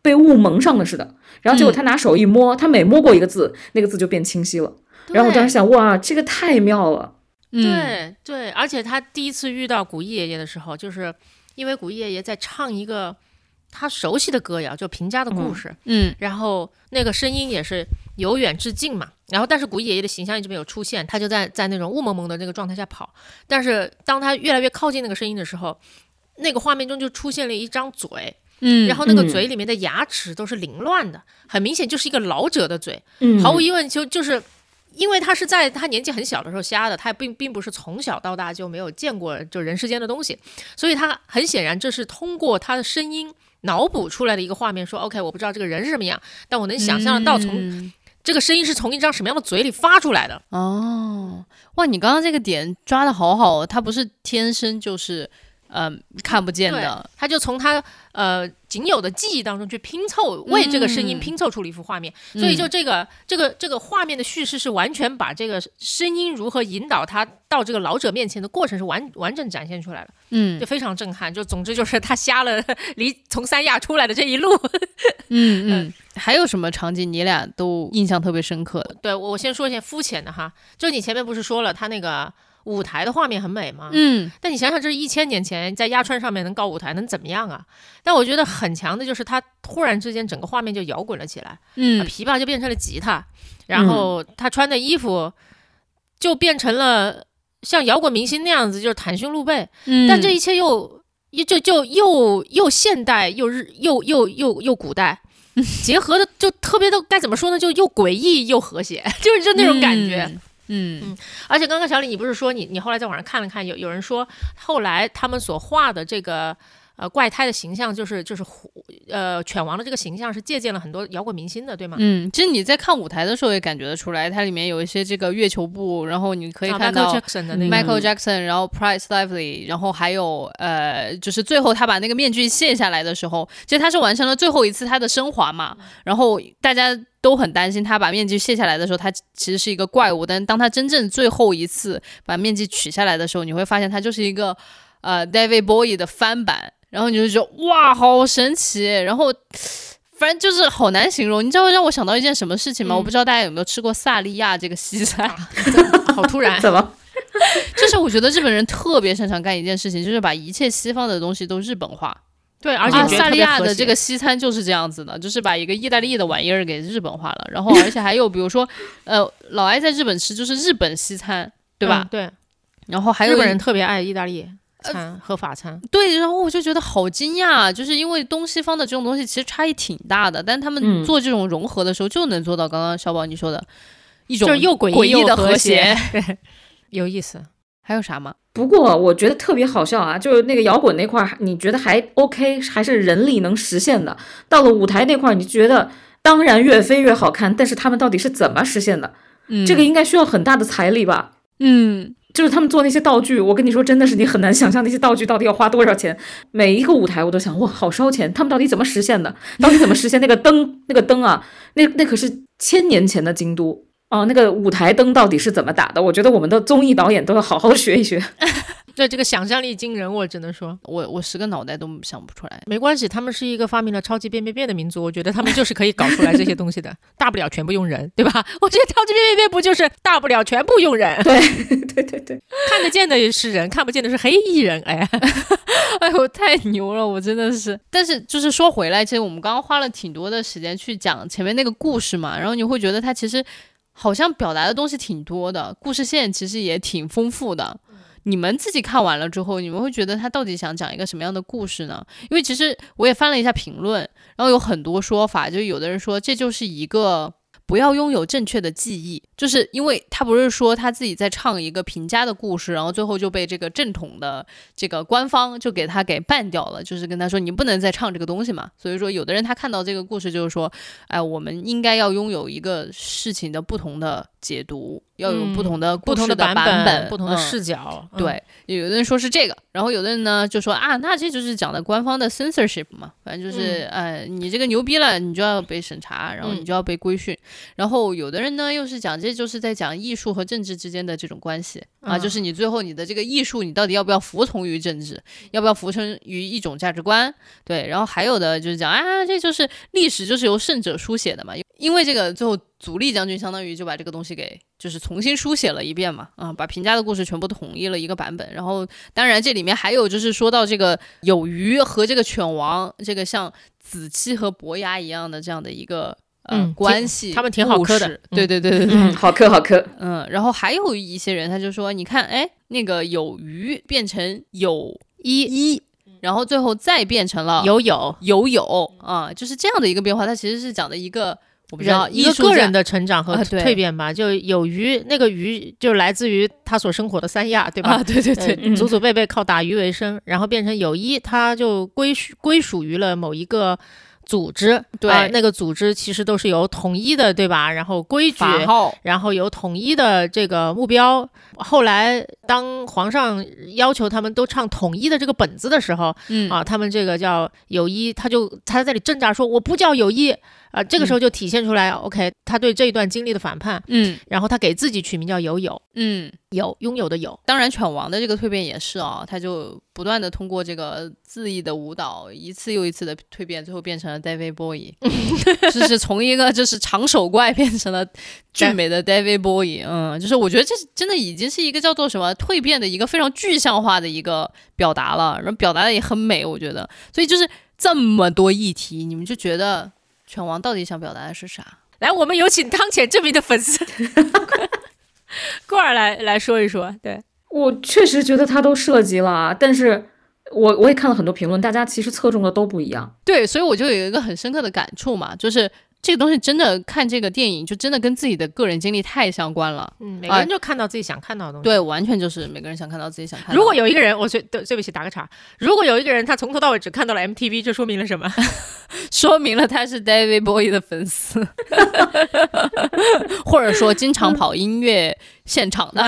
被雾蒙上的似的，然后结果他拿手一摸，他每摸过一个字，那个字就变清晰了。然后我当时想，哇，这个太妙了。对对，而且他第一次遇到古一爷爷的时候，就是因为古一爷爷在唱一个他熟悉的歌谣，就平家的故事。嗯，然后那个声音也是由远至近嘛。然后但是古一爷爷的形象一直没有出现，他就在在那种雾蒙蒙的那个状态下跑。但是当他越来越靠近那个声音的时候，那个画面中就出现了一张嘴。嗯，然后那个嘴里面的牙齿都是凌乱的，很明显就是一个老者的嘴。嗯，毫无疑问就就是。因为他是在他年纪很小的时候瞎的，他也并并不是从小到大就没有见过就人世间的东西，所以他很显然这是通过他的声音脑补出来的一个画面。说 OK，我不知道这个人是什么样，但我能想象得到从这个声音是从一张什么样的嘴里发出来的。哦，哇，你刚刚这个点抓的好好，他不是天生就是。嗯，看不见的，他就从他呃仅有的记忆当中去拼凑，为这个声音拼凑出了一幅画面。所以就这个这个这个画面的叙事是完全把这个声音如何引导他到这个老者面前的过程是完完整展现出来了。嗯，就非常震撼。就总之就是他瞎了，离从三亚出来的这一路。嗯 [LAUGHS] 嗯，还有什么场景你俩都印象特别深刻的？对我先说一些肤浅的哈，就你前面不是说了他那个。舞台的画面很美吗？嗯，但你想想，这是一千年前在鸭川上面能搞舞台，能怎么样啊？但我觉得很强的就是他突然之间整个画面就摇滚了起来，嗯，琵琶就变成了吉他，然后他穿的衣服就变成了像摇滚明星那样子，就是袒胸露背，嗯，但这一切又又就就又又现代又日又又又又古代。[LAUGHS] 结合的，就特别的该怎么说呢？就又诡异又和谐，[LAUGHS] 就是就那种感觉。嗯嗯，而且刚刚小李，你不是说你你后来在网上看了看，有有人说后来他们所画的这个。呃，怪胎的形象就是就是虎，呃，犬王的这个形象是借鉴了很多摇滚明星的，对吗？嗯，其实你在看舞台的时候也感觉得出来，它里面有一些这个月球布，然后你可以看到 Michael Jackson，然后 Price Lively，然后还有呃，就是最后他把那个面具卸下来的时候，其实他是完成了最后一次他的升华嘛。然后大家都很担心他把面具卸下来的时候，他其实是一个怪物，但当他真正最后一次把面具取下来的时候，你会发现他就是一个呃 David Bowie 的翻版。然后你就觉得哇，好神奇！然后反正就是好难形容。你知道让我想到一件什么事情吗？我不知道大家有没有吃过萨利亚这个西餐，[LAUGHS] 好突然，怎么？[LAUGHS] 就是我觉得日本人特别擅长干一件事情，就是把一切西方的东西都日本化。对，而且萨利亚的这个西餐就是这样子的，就是把一个意大利的玩意儿给日本化了。然后而且还有比如说，呃，老爱在日本吃就是日本西餐，对吧？对。然后还有日本人特别爱意大利。餐和法餐对，然后我就觉得好惊讶，就是因为东西方的这种东西其实差异挺大的，但他们做这种融合的时候就能做到刚刚小宝你说的一种又诡异的又和谐，对，[LAUGHS] 有意思。还有啥吗？不过我觉得特别好笑啊，就是那个摇滚那块，你觉得还 OK，还是人力能实现的。到了舞台那块，你觉得当然越飞越好看，但是他们到底是怎么实现的？嗯，这个应该需要很大的财力吧？嗯。就是他们做那些道具，我跟你说，真的是你很难想象那些道具到底要花多少钱。每一个舞台我都想，哇，好烧钱！他们到底怎么实现的？到底怎么实现那个灯？[LAUGHS] 那个灯啊，那那可是千年前的京都哦。那个舞台灯到底是怎么打的？我觉得我们的综艺导演都要好好学一学。对这个想象力惊人，我只能说，我我十个脑袋都想不出来。没关系，他们是一个发明了超级变变变的民族，我觉得他们就是可以搞出来这些东西的。大不了全部用人，对吧？[LAUGHS] 我觉得超级变变变不就是大不了全部用人？[LAUGHS] 对对对对，看得见的是人，看不见的是黑衣人。哎，[LAUGHS] 哎呦，太牛了，我真的是。但是就是说回来，其实我们刚刚花了挺多的时间去讲前面那个故事嘛，然后你会觉得它其实好像表达的东西挺多的，故事线其实也挺丰富的。你们自己看完了之后，你们会觉得他到底想讲一个什么样的故事呢？因为其实我也翻了一下评论，然后有很多说法，就有的人说这就是一个。不要拥有正确的记忆，就是因为他不是说他自己在唱一个平家的故事，然后最后就被这个正统的这个官方就给他给办掉了，就是跟他说你不能再唱这个东西嘛。所以说，有的人他看到这个故事就是说，哎，我们应该要拥有一个事情的不同的解读，要有不同的不同的版本、不同的视角。对，有的人说是这个，然后有的人呢就说啊，那这就是讲的官方的 censorship 嘛，反正就是呃，你这个牛逼了，你就要被审查，然后你就要被规训。然后有的人呢，又是讲这就是在讲艺术和政治之间的这种关系啊，就是你最后你的这个艺术，你到底要不要服从于政治，要不要服从于一种价值观？对，然后还有的就是讲啊，这就是历史就是由胜者书写的嘛，因为这个最后足利将军相当于就把这个东西给就是重新书写了一遍嘛，啊，把平家的故事全部统一了一个版本。然后当然这里面还有就是说到这个有鱼和这个犬王，这个像子期和伯牙一样的这样的一个呃关系，他们挺好磕的。对对对对对，好磕好磕。嗯，然后还有一些人他就说，你看，哎，那个有鱼变成有一一。然后最后再变成了有有有有啊，就是这样的一个变化。它其实是讲的一个我不知道一个个人的成长和蜕变吧。就有鱼，那个鱼就来自于他所生活的三亚，对吧？对对对，祖祖辈辈靠打鱼为生，然后变成有一，他就归属归属于了某一个。组织对那个组织其实都是有统一的，对吧？然后规矩，然后有统一的这个目标。后来当皇上要求他们都唱统一的这个本子的时候，嗯啊，他们这个叫友谊，他就他在这里挣扎说我不叫友谊啊。这个时候就体现出来，OK，他对这一段经历的反叛，嗯，然后他给自己取名叫友友，嗯，有拥有的有。当然，犬王的这个蜕变也是啊，他就不断的通过这个恣意的舞蹈，一次又一次的蜕变，最后变成了。[LAUGHS] David Boy，就是从一个就是长手怪变成了俊美的 David Boy，嗯，就是我觉得这真的已经是一个叫做什么蜕变的一个非常具象化的一个表达了，然后表达的也很美，我觉得。所以就是这么多议题，你们就觉得犬王到底想表达的是啥？来，我们有请汤浅证明的粉丝 [LAUGHS] 过儿来来说一说。对我确实觉得他都涉及了，但是。我我也看了很多评论，大家其实侧重的都不一样。对，所以我就有一个很深刻的感触嘛，就是这个东西真的看这个电影，就真的跟自己的个人经历太相关了。嗯，每个人就看到自己想看到的东西。对，完全就是每个人想看到自己想看到。如果有一个人，我对对不起打个岔，如果有一个人他从头到尾只看到了 MTV，这说明了什么？[LAUGHS] [LAUGHS] 说明了他是 David Bowie 的粉丝，[LAUGHS] 或者说经常跑音乐现场的。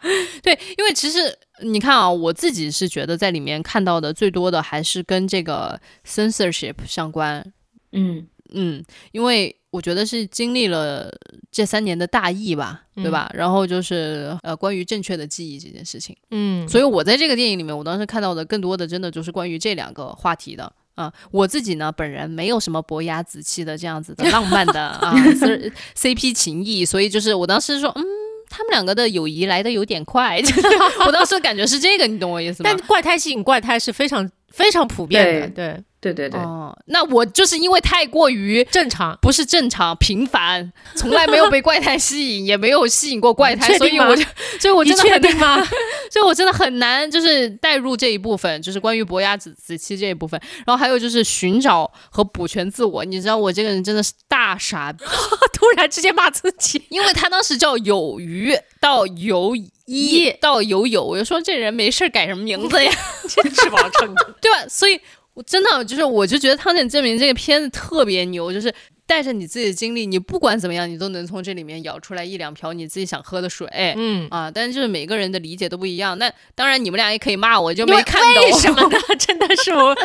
[LAUGHS] 对，因为其实。你看啊，我自己是觉得在里面看到的最多的还是跟这个 censorship 相关。嗯嗯，因为我觉得是经历了这三年的大疫吧，对吧？然后就是呃，关于正确的记忆这件事情。嗯，所以我在这个电影里面，我当时看到的更多的真的就是关于这两个话题的啊。我自己呢，本人没有什么伯牙子期的这样子的浪漫的啊 [LAUGHS] CP 情谊，所以就是我当时说，嗯。他们两个的友谊来的有点快，[LAUGHS] [LAUGHS] 我当时感觉是这个，你懂我意思吗？但怪胎吸引怪胎是非常非常普遍的，对。对对对，哦，那我就是因为太过于正常，不是正常，平凡，从来没有被怪胎吸引，也没有吸引过怪胎，[LAUGHS] 所以我就，所以我真的确定吗？[LAUGHS] 所以我真的很难，就是带入这一部分，就是关于伯牙子子期这一部分，然后还有就是寻找和补全自我。你知道我这个人真的是大傻，[LAUGHS] 突然之间骂自己，因为他当时叫有余到有一到有有，我就说这人没事改什么名字呀，翅膀撑的，对吧？所以。我真的就是，我就觉得《汤浅证明》这个片子特别牛，就是带着你自己的经历，你不管怎么样，你都能从这里面舀出来一两瓢你自己想喝的水。嗯啊，但是就是每个人的理解都不一样。那当然，你们俩也可以骂我，就没看懂为什么呢？[LAUGHS] 真的是我，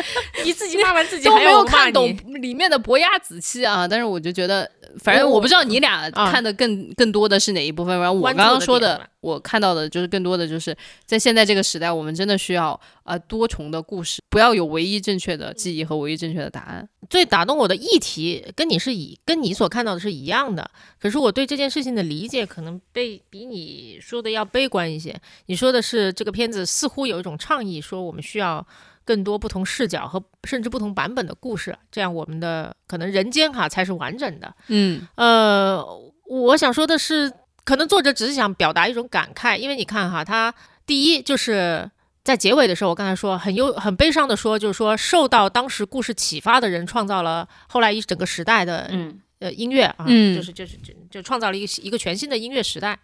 你自己骂完自己都没有看懂里面的伯牙子期啊。但是我就觉得，反正我不知道你俩看的更更多的是哪一部分。反正我刚刚说的。我看到的就是更多的就是在现在这个时代，我们真的需要啊多重的故事，不要有唯一正确的记忆和唯一正确的答案。最打动我的议题跟你是以跟你所看到的是一样的，可是我对这件事情的理解可能被比你说的要悲观一些。你说的是这个片子似乎有一种倡议，说我们需要更多不同视角和甚至不同版本的故事，这样我们的可能人间哈才是完整的。嗯，呃，我想说的是。可能作者只是想表达一种感慨，因为你看哈，他第一就是在结尾的时候，我刚才说很忧很悲伤的说，就是说受到当时故事启发的人创造了后来一整个时代的嗯。呃音乐啊，就是就是就就创造了一个一个全新的音乐时代，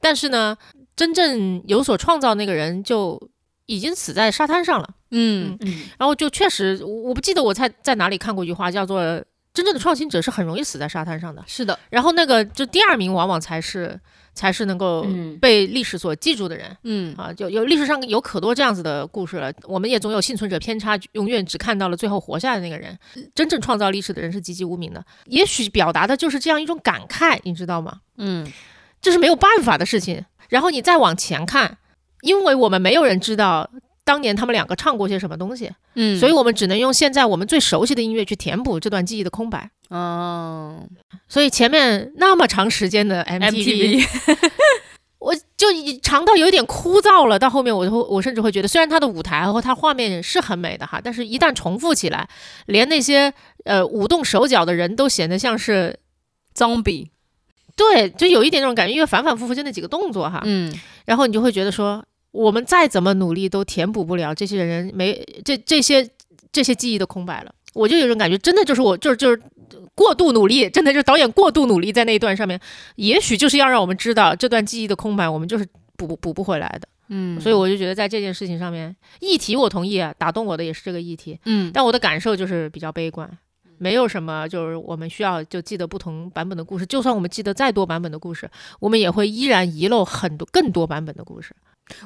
但是呢，真正有所创造那个人就已经死在沙滩上了，嗯。嗯，然后就确实我不记得我在在哪里看过一句话叫做。真正的创新者是很容易死在沙滩上的，是的。然后那个就第二名往往才是才是能够被历史所记住的人，嗯啊，就有历史上有可多这样子的故事了。我们也总有幸存者偏差，永远只看到了最后活下来的那个人。真正创造历史的人是籍籍无名的，也许表达的就是这样一种感慨，你知道吗？嗯，这是没有办法的事情。然后你再往前看，因为我们没有人知道当年他们两个唱过些什么东西，嗯，所以我们只能用现在我们最熟悉的音乐去填补这段记忆的空白。哦，所以前面那么长时间的 MTV，[LAUGHS] 我就长到有点枯燥了。到后面，我会我甚至会觉得，虽然它的舞台和它画面是很美的哈，但是一旦重复起来，连那些呃舞动手脚的人都显得像是 zombie。对，就有一点那种感觉，因为反反复复就那几个动作哈，嗯，然后你就会觉得说，我们再怎么努力都填补不了这些人没这这些这些记忆的空白了。我就有种感觉，真的就是我就是就是过度努力，真的就是导演过度努力在那一段上面，也许就是要让我们知道这段记忆的空白，我们就是补补不回来的。嗯，所以我就觉得在这件事情上面，议题我同意啊，打动我的也是这个议题。嗯，但我的感受就是比较悲观。没有什么，就是我们需要就记得不同版本的故事。就算我们记得再多版本的故事，我们也会依然遗漏很多更多版本的故事。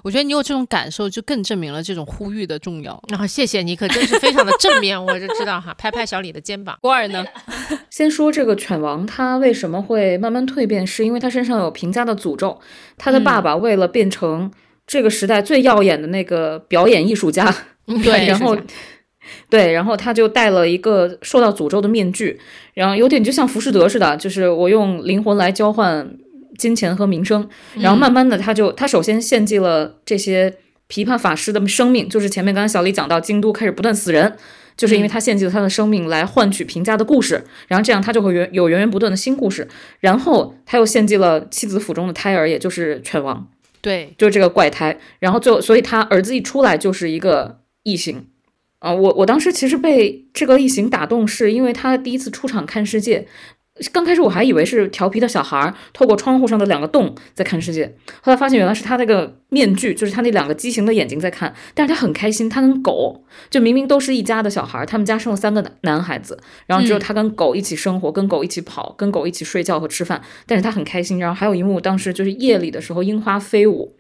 我觉得你有这种感受，就更证明了这种呼吁的重要。然后谢谢你，可真是非常的正面，我就知道哈。拍拍小李的肩膀。郭二呢？[LAUGHS] 先说这个犬王，他为什么会慢慢蜕变？是因为他身上有平家的诅咒。他的爸爸为了变成这个时代最耀眼的那个表演艺术家，对，然后。对，然后他就戴了一个受到诅咒的面具，然后有点就像浮士德似的，就是我用灵魂来交换金钱和名声，然后慢慢的他就他首先献祭了这些琵琶法师的生命，就是前面刚才小李讲到京都开始不断死人，就是因为他献祭了他的生命来换取评价的故事，然后这样他就会源有源源不断的新故事，然后他又献祭了妻子腹中的胎儿，也就是犬王，对，就是这个怪胎，然后最后所以他儿子一出来就是一个异形。啊，我我当时其实被这个异形打动，是因为他第一次出场看世界。刚开始我还以为是调皮的小孩透过窗户上的两个洞在看世界，后来发现原来是他那个面具，就是他那两个畸形的眼睛在看。但是他很开心，他跟狗就明明都是一家的小孩，他们家生了三个男男孩子，然后只有他跟狗一起生活，跟狗一起跑，跟狗一起睡觉和吃饭。但是他很开心。然后还有一幕，当时就是夜里的时候，樱花飞舞。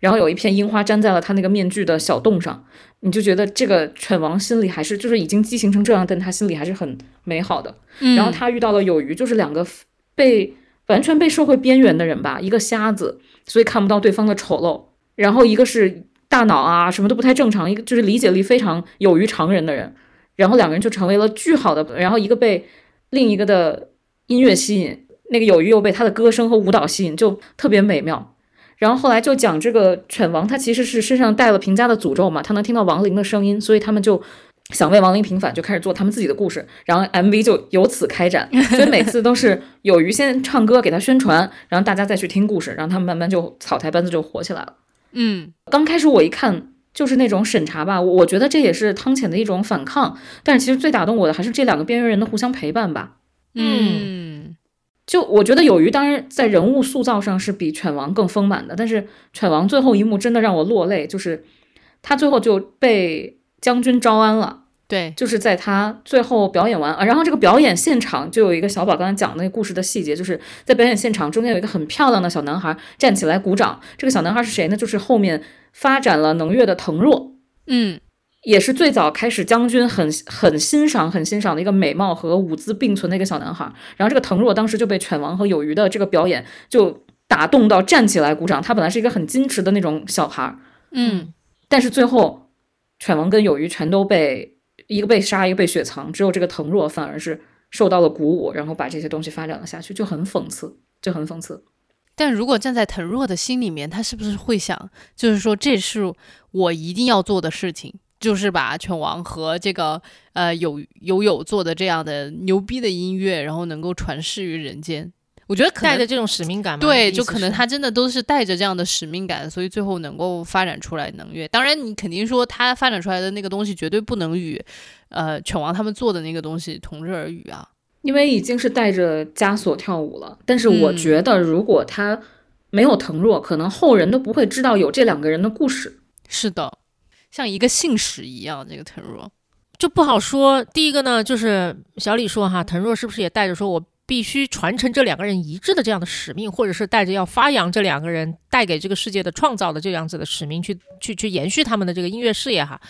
然后有一片樱花粘在了他那个面具的小洞上，你就觉得这个犬王心里还是就是已经畸形成这样，但他心里还是很美好的。然后他遇到了有鱼，就是两个被完全被社会边缘的人吧，一个瞎子，所以看不到对方的丑陋，然后一个是大脑啊什么都不太正常，一个就是理解力非常有于常人的人，然后两个人就成为了巨好的。然后一个被另一个的音乐吸引，那个有鱼又被他的歌声和舞蹈吸引，就特别美妙。然后后来就讲这个犬王，他其实是身上带了平家的诅咒嘛，他能听到亡灵的声音，所以他们就想为亡灵平反，就开始做他们自己的故事，然后 MV 就由此开展。[LAUGHS] 所以每次都是有鱼先唱歌给他宣传，然后大家再去听故事，然后他们慢慢就草台班子就火起来了。嗯，刚开始我一看就是那种审查吧，我觉得这也是汤浅的一种反抗，但是其实最打动我的还是这两个边缘人的互相陪伴吧。嗯。就我觉得有鱼，当然在人物塑造上是比犬王更丰满的，但是犬王最后一幕真的让我落泪，就是他最后就被将军招安了。对，就是在他最后表演完啊，然后这个表演现场就有一个小宝刚才讲的那个故事的细节，就是在表演现场中间有一个很漂亮的小男孩站起来鼓掌。这个小男孩是谁呢？就是后面发展了能乐的藤若。嗯。也是最早开始将军很很欣赏很欣赏的一个美貌和舞姿并存的一个小男孩，然后这个藤若当时就被犬王和有余的这个表演就打动到站起来鼓掌。他本来是一个很矜持的那种小孩，嗯，但是最后犬王跟有余全都被一个被杀，一个被雪藏，只有这个藤若反而是受到了鼓舞，然后把这些东西发展了下去，就很讽刺，就很讽刺。但如果站在藤若的心里面，他是不是会想，就是说这是我一定要做的事情？就是把犬王和这个呃有有有做的这样的牛逼的音乐，然后能够传世于人间。我觉得带着这种使命感，对，就可能他真的都是带着这样的使命感，所以最后能够发展出来能乐。当然，你肯定说他发展出来的那个东西绝对不能与呃犬王他们做的那个东西同日而语啊，因为已经是带着枷锁跳舞了。但是我觉得，如果他没有藤若，可能后人都不会知道有这两个人的故事。是的。像一个信使一样，这个藤若就不好说。第一个呢，就是小李说哈，藤若是不是也带着说我必须传承这两个人一致的这样的使命，或者是带着要发扬这两个人带给这个世界的创造的这样子的使命去去去延续他们的这个音乐事业哈？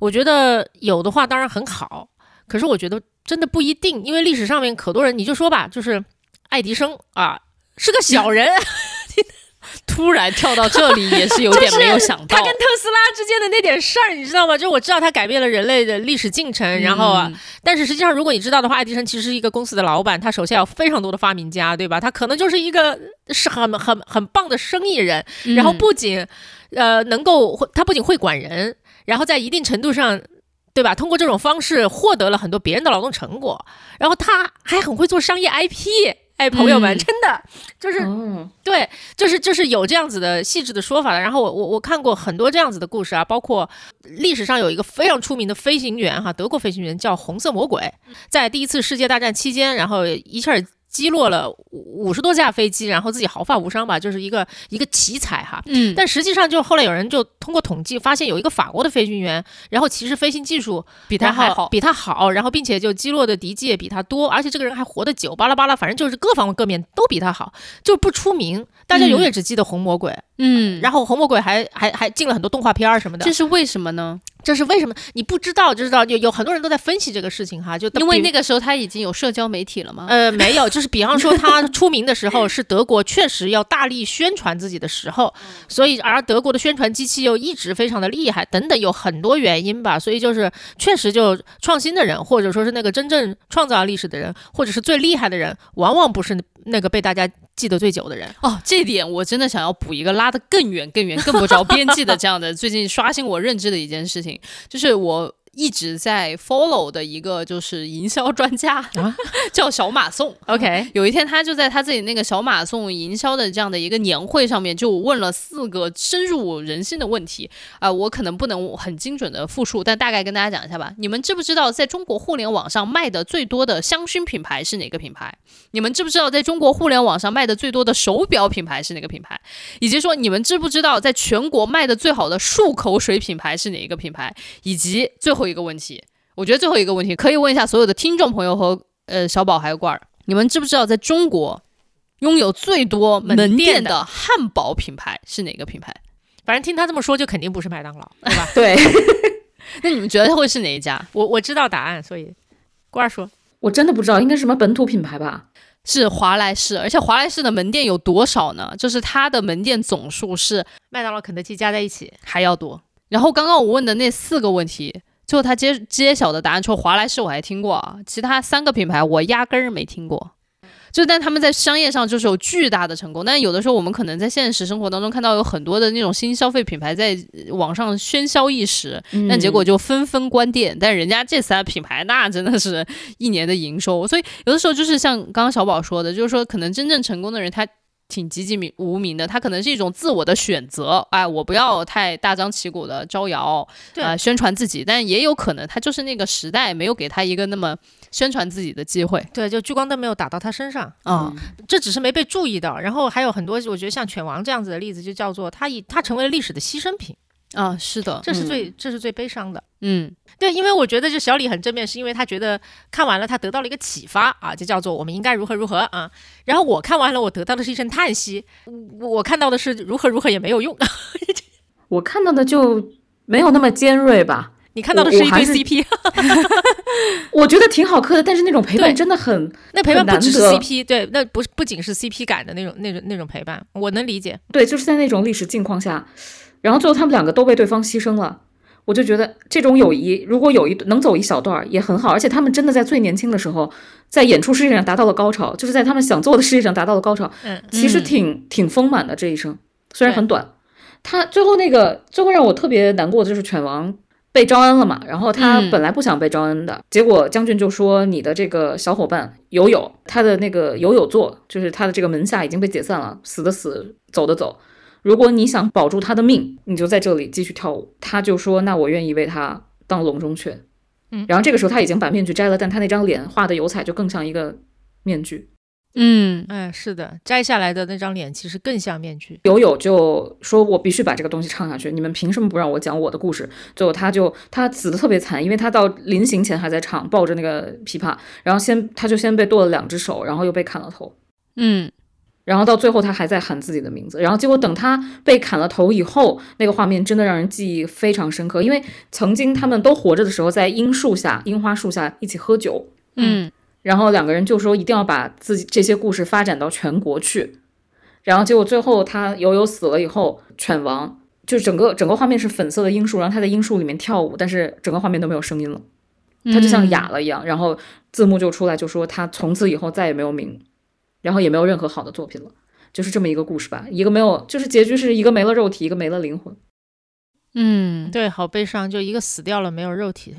我觉得有的话当然很好，可是我觉得真的不一定，因为历史上面可多人，你就说吧，就是爱迪生啊是个小人。[LAUGHS] 突然跳到这里也是有 [LAUGHS] 点没有想到。他跟特斯拉之间的那点事儿，你知道吗？就我知道他改变了人类的历史进程，然后啊，但是实际上如果你知道的话，爱迪生其实是一个公司的老板，他手下有非常多的发明家，对吧？他可能就是一个是很很很棒的生意人，然后不仅呃能够他不仅会管人，然后在一定程度上。对吧？通过这种方式获得了很多别人的劳动成果，然后他还很会做商业 IP。哎，朋友们，真的就是对，就是就是有这样子的细致的说法的。然后我我我看过很多这样子的故事啊，包括历史上有一个非常出名的飞行员哈，德国飞行员叫红色魔鬼，在第一次世界大战期间，然后一下。击落了五十多架飞机，然后自己毫发无伤吧，就是一个一个奇才哈。嗯，但实际上就后来有人就通过统计发现，有一个法国的飞行员，然后其实飞行技术比他还好，比他好，然后并且就击落的敌机也比他多，而且这个人还活得久，巴拉巴拉，反正就是各方各面都比他好，就不出名，大家永远只记得红魔鬼。嗯，然后红魔鬼还还还进了很多动画片儿什么的，这是为什么呢？这是为什么？你不知道就知道，有有很多人都在分析这个事情哈，就因为那个时候他已经有社交媒体了吗？呃，没有，就是比方说他出名的时候是德国确实要大力宣传自己的时候，[LAUGHS] 所以而德国的宣传机器又一直非常的厉害，等等，有很多原因吧，所以就是确实就创新的人，或者说是那个真正创造历史的人，或者是最厉害的人，往往不是那个被大家。记得最久的人哦，这点我真的想要补一个拉得更远、更远、更不着边际的这样的，最近刷新我认知的一件事情，就是我。一直在 follow 的一个就是营销专家，[LAUGHS] 叫小马宋。OK，有一天他就在他自己那个小马宋营销的这样的一个年会上面，就问了四个深入人心的问题啊，我可能不能很精准的复述，但大概跟大家讲一下吧。你们知不知道在中国互联网上卖的最多的香薰品牌是哪个品牌？你们知不知道在中国互联网上卖的最多的手表品牌是哪个品牌？以及说你们知不知道在全国卖的最好的漱口水品牌是哪一个品牌？以及最后。一个问题，我觉得最后一个问题可以问一下所有的听众朋友和呃小宝还有罐儿，你们知不知道在中国拥有最多门店的汉堡品牌是哪个品牌？反正听他这么说，就肯定不是麦当劳，[LAUGHS] 对吧？对。[LAUGHS] 那你们觉得会是哪一家？[LAUGHS] 我我知道答案，所以罐儿说，我真的不知道，应该是什么本土品牌吧？是华莱士，而且华莱士的门店有多少呢？就是它的门店总数是麦当劳、肯德基加在一起还要多。然后刚刚我问的那四个问题。最后他揭揭晓的答案，除了华莱士我还听过啊，其他三个品牌我压根儿没听过。就但他们在商业上就是有巨大的成功，但有的时候我们可能在现实生活当中看到有很多的那种新消费品牌在网上喧嚣一时，但结果就纷纷关店。但人家这三品牌那真的是一年的营收，所以有的时候就是像刚刚小宝说的，就是说可能真正成功的人他。挺籍籍名无名的，他可能是一种自我的选择。哎，我不要太大张旗鼓的招摇，啊，宣传自己，但也有可能他就是那个时代没有给他一个那么宣传自己的机会。对，就聚光灯没有打到他身上啊，这只是没被注意到。然后还有很多，我觉得像犬王这样子的例子，就叫做他以他成为了历史的牺牲品。啊，是的，这是最这是最悲伤的。嗯，对，因为我觉得就小李很正面，是因为他觉得看完了他得到了一个启发啊，就叫做我们应该如何如何啊。然后我看完了，我得到的是一声叹息，我看到的是如何如何也没有用。[LAUGHS] 我看到的就没有那么尖锐吧？你看到的是一堆 CP，[LAUGHS] 我觉得挺好磕的，但是那种陪伴真的很那陪伴不只是 CP，对，那不不仅是 CP 感的那种那种那种陪伴，我能理解。对，就是在那种历史境况下。然后最后他们两个都被对方牺牲了，我就觉得这种友谊如果有一能走一小段也很好，而且他们真的在最年轻的时候在演出事业上达到了高潮，就是在他们想做的事业上达到了高潮。嗯，其实挺挺丰满的这一生，虽然很短。他最后那个最后让我特别难过的就是犬王被招安了嘛，然后他本来不想被招安的，结果将军就说你的这个小伙伴友友，他的那个友友座就是他的这个门下已经被解散了，死的死，走的走。如果你想保住他的命，你就在这里继续跳舞。他就说：“那我愿意为他当笼中雀。”嗯，然后这个时候他已经把面具摘了，但他那张脸画的油彩就更像一个面具。嗯，哎，是的，摘下来的那张脸其实更像面具。友友就说：“我必须把这个东西唱下去，你们凭什么不让我讲我的故事？”最后他就他死的特别惨，因为他到临行前还在唱，抱着那个琵琶，然后先他就先被剁了两只手，然后又被砍了头。嗯。然后到最后，他还在喊自己的名字。然后结果等他被砍了头以后，那个画面真的让人记忆非常深刻。因为曾经他们都活着的时候，在樱树下、樱花树下一起喝酒。嗯，然后两个人就说一定要把自己这些故事发展到全国去。然后结果最后他悠悠死了以后，犬王就整个整个画面是粉色的樱树，然后他在樱树里面跳舞，但是整个画面都没有声音了，他就像哑了一样。然后字幕就出来就说他从此以后再也没有名，然后也没有任何好的作品了，就是这么一个故事吧。一个没有，就是结局是一个没了肉体，一个没了灵魂。嗯，对，好悲伤，就一个死掉了，没有肉体。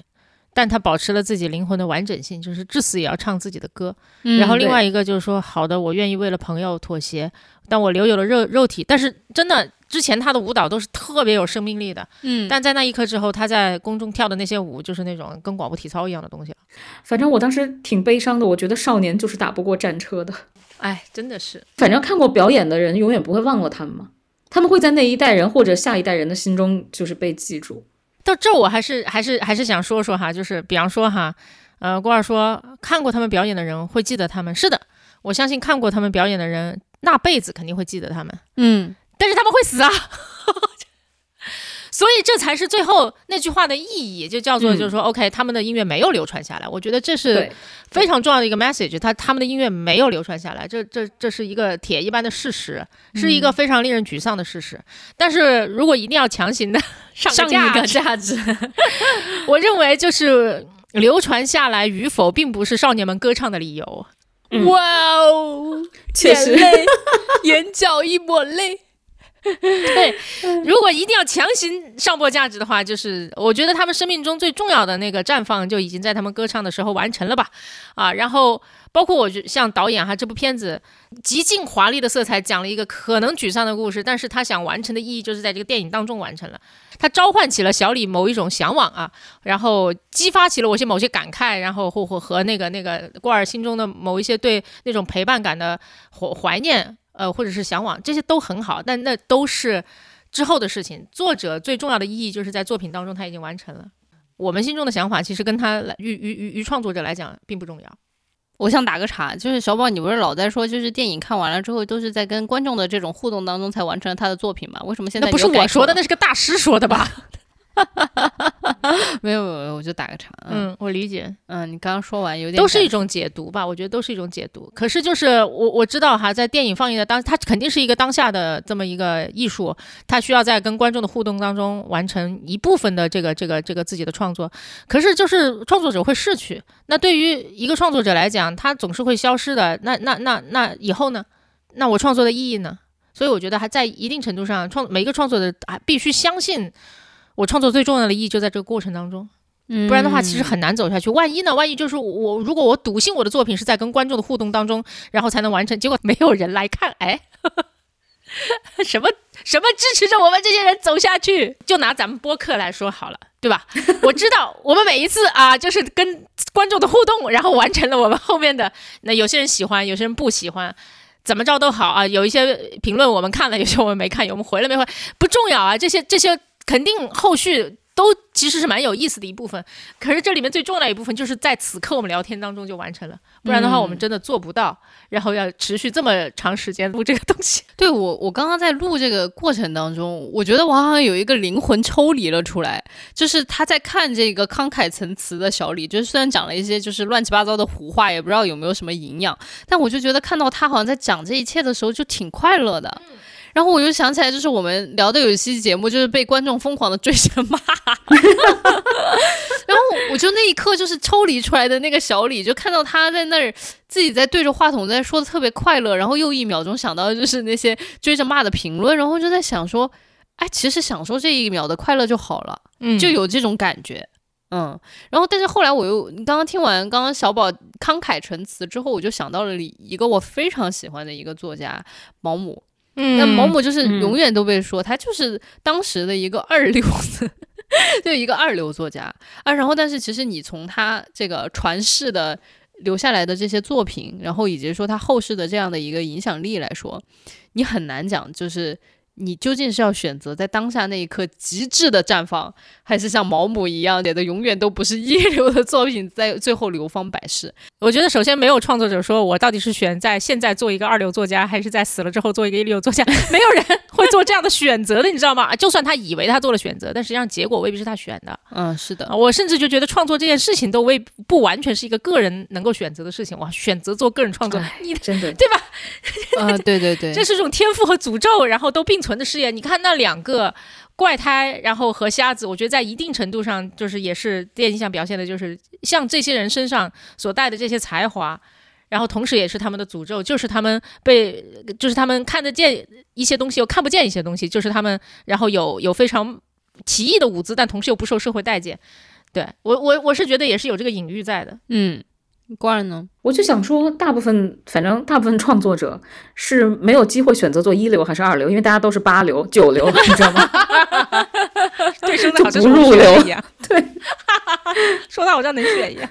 但他保持了自己灵魂的完整性，就是至死也要唱自己的歌。然后另外一个就是说，好的，我愿意为了朋友妥协，但我留有了肉肉体。但是真的，之前他的舞蹈都是特别有生命力的。嗯，但在那一刻之后，他在宫中跳的那些舞，就是那种跟广播体操一样的东西了。反正我当时挺悲伤的，我觉得少年就是打不过战车的。哎，真的是。反正看过表演的人永远不会忘了他们嘛，他们会在那一代人或者下一代人的心中就是被记住。到这我还是还是还是想说说哈，就是比方说哈，呃，郭二说看过他们表演的人会记得他们，是的，我相信看过他们表演的人那辈子肯定会记得他们，嗯，但是他们会死啊。所以这才是最后那句话的意义，就叫做就是说，OK，他们的音乐没有流传下来。我觉得这是非常重要的一个 message，他他们的音乐没有流传下来，这这这是一个铁一般的事实，是一个非常令人沮丧的事实。但是如果一定要强行的上一个价值，[LAUGHS] 我认为就是流传下来与否，并不是少年们歌唱的理由。哇哦，眼泪，眼角一抹泪。[LAUGHS] 对，如果一定要强行上播价值的话，就是我觉得他们生命中最重要的那个绽放就已经在他们歌唱的时候完成了吧？啊，然后包括我就，像导演哈，这部片子极尽华丽的色彩，讲了一个可能沮丧的故事，但是他想完成的意义就是在这个电影当中完成了，他召唤起了小李某一种向往啊，然后激发起了我些某些感慨，然后或或和那个那个郭尔心中的某一些对那种陪伴感的怀怀念。呃，或者是向往，这些都很好，但那都是之后的事情。作者最重要的意义就是在作品当中他已经完成了。我们心中的想法其实跟他来于于于于创作者来讲并不重要。我想打个岔，就是小宝，你不是老在说，就是电影看完了之后都是在跟观众的这种互动当中才完成了他的作品吗？为什么现在那不是我说的，那是个大师说的吧？[LAUGHS] [LAUGHS] 没有没有，我就打个岔。嗯，我理解。嗯，你刚刚说完有点都是一种解读吧？我觉得都是一种解读。可是就是我我知道哈，在电影放映的当，它肯定是一个当下的这么一个艺术，它需要在跟观众的互动当中完成一部分的这个这个这个自己的创作。可是就是创作者会逝去，那对于一个创作者来讲，他总是会消失的。那那那那以后呢？那我创作的意义呢？所以我觉得还在一定程度上，创每一个创作者还必须相信。我创作最重要的意义就在这个过程当中，不然的话其实很难走下去。万一呢？万一就是我如果我笃信我的作品是在跟观众的互动当中，然后才能完成，结果没有人来看，哎，[LAUGHS] 什么什么支持着我们这些人走下去？就拿咱们播客来说好了，对吧？我知道我们每一次啊，就是跟观众的互动，然后完成了我们后面的那有些人喜欢，有些人不喜欢，怎么着都好啊。有一些评论我们看了，有些我们没看，有我们回了没回不重要啊。这些这些。肯定后续都其实是蛮有意思的一部分，可是这里面最重要的一部分就是在此刻我们聊天当中就完成了，不然的话我们真的做不到，然后要持续这么长时间录这个东西。[LAUGHS] 对我，我刚刚在录这个过程当中，我觉得我好像有一个灵魂抽离了出来，就是他在看这个慷慨陈词的小李，就是虽然讲了一些就是乱七八糟的胡话，也不知道有没有什么营养，但我就觉得看到他好像在讲这一切的时候就挺快乐的。然后我就想起来，就是我们聊的有一期节目，就是被观众疯狂的追着骂。然后我就那一刻就是抽离出来的那个小李，就看到他在那儿自己在对着话筒在说的特别快乐，然后又一秒钟想到就是那些追着骂的评论，然后就在想说，哎，其实享受这一秒的快乐就好了，嗯，就有这种感觉，嗯。然后但是后来我又刚刚听完刚刚小宝慷慨陈词之后，我就想到了一个我非常喜欢的一个作家毛姆。那毛姆就是永远都被说他就是当时的一个二流子，[LAUGHS] 就一个二流作家啊。然后，但是其实你从他这个传世的留下来的这些作品，然后以及说他后世的这样的一个影响力来说，你很难讲，就是你究竟是要选择在当下那一刻极致的绽放，还是像毛姆一样写的永远都不是一流的作品，在最后流芳百世？我觉得首先没有创作者说我到底是选在现在做一个二流作家，还是在死了之后做一个一流作家，[LAUGHS] 没有人会做这样的选择的，你知道吗？就算他以为他做了选择，但实际上结果未必是他选的。嗯，是的，我甚至就觉得创作这件事情都未不完全是一个个人能够选择的事情。哇，选择做个人创作，你真的对吧？啊，[LAUGHS] 对对对，[LAUGHS] 这是种天赋和诅咒，然后都并存纯的事业。你看那两个怪胎，然后和瞎子，我觉得在一定程度上，就是也是电影想表现的，就是像这些人身上所带的这些才华，然后同时也是他们的诅咒，就是他们被，就是他们看得见一些东西，又看不见一些东西，就是他们，然后有有非常奇异的舞姿，但同时又不受社会待见。对我，我我是觉得也是有这个隐喻在的，嗯。官儿呢？我就想说，大部分反正大部分创作者是没有机会选择做一流还是二流，因为大家都是八流、九流，你知道吗？[LAUGHS] 对，说的好像不入流一样。对，[LAUGHS] 说到好像能选一样。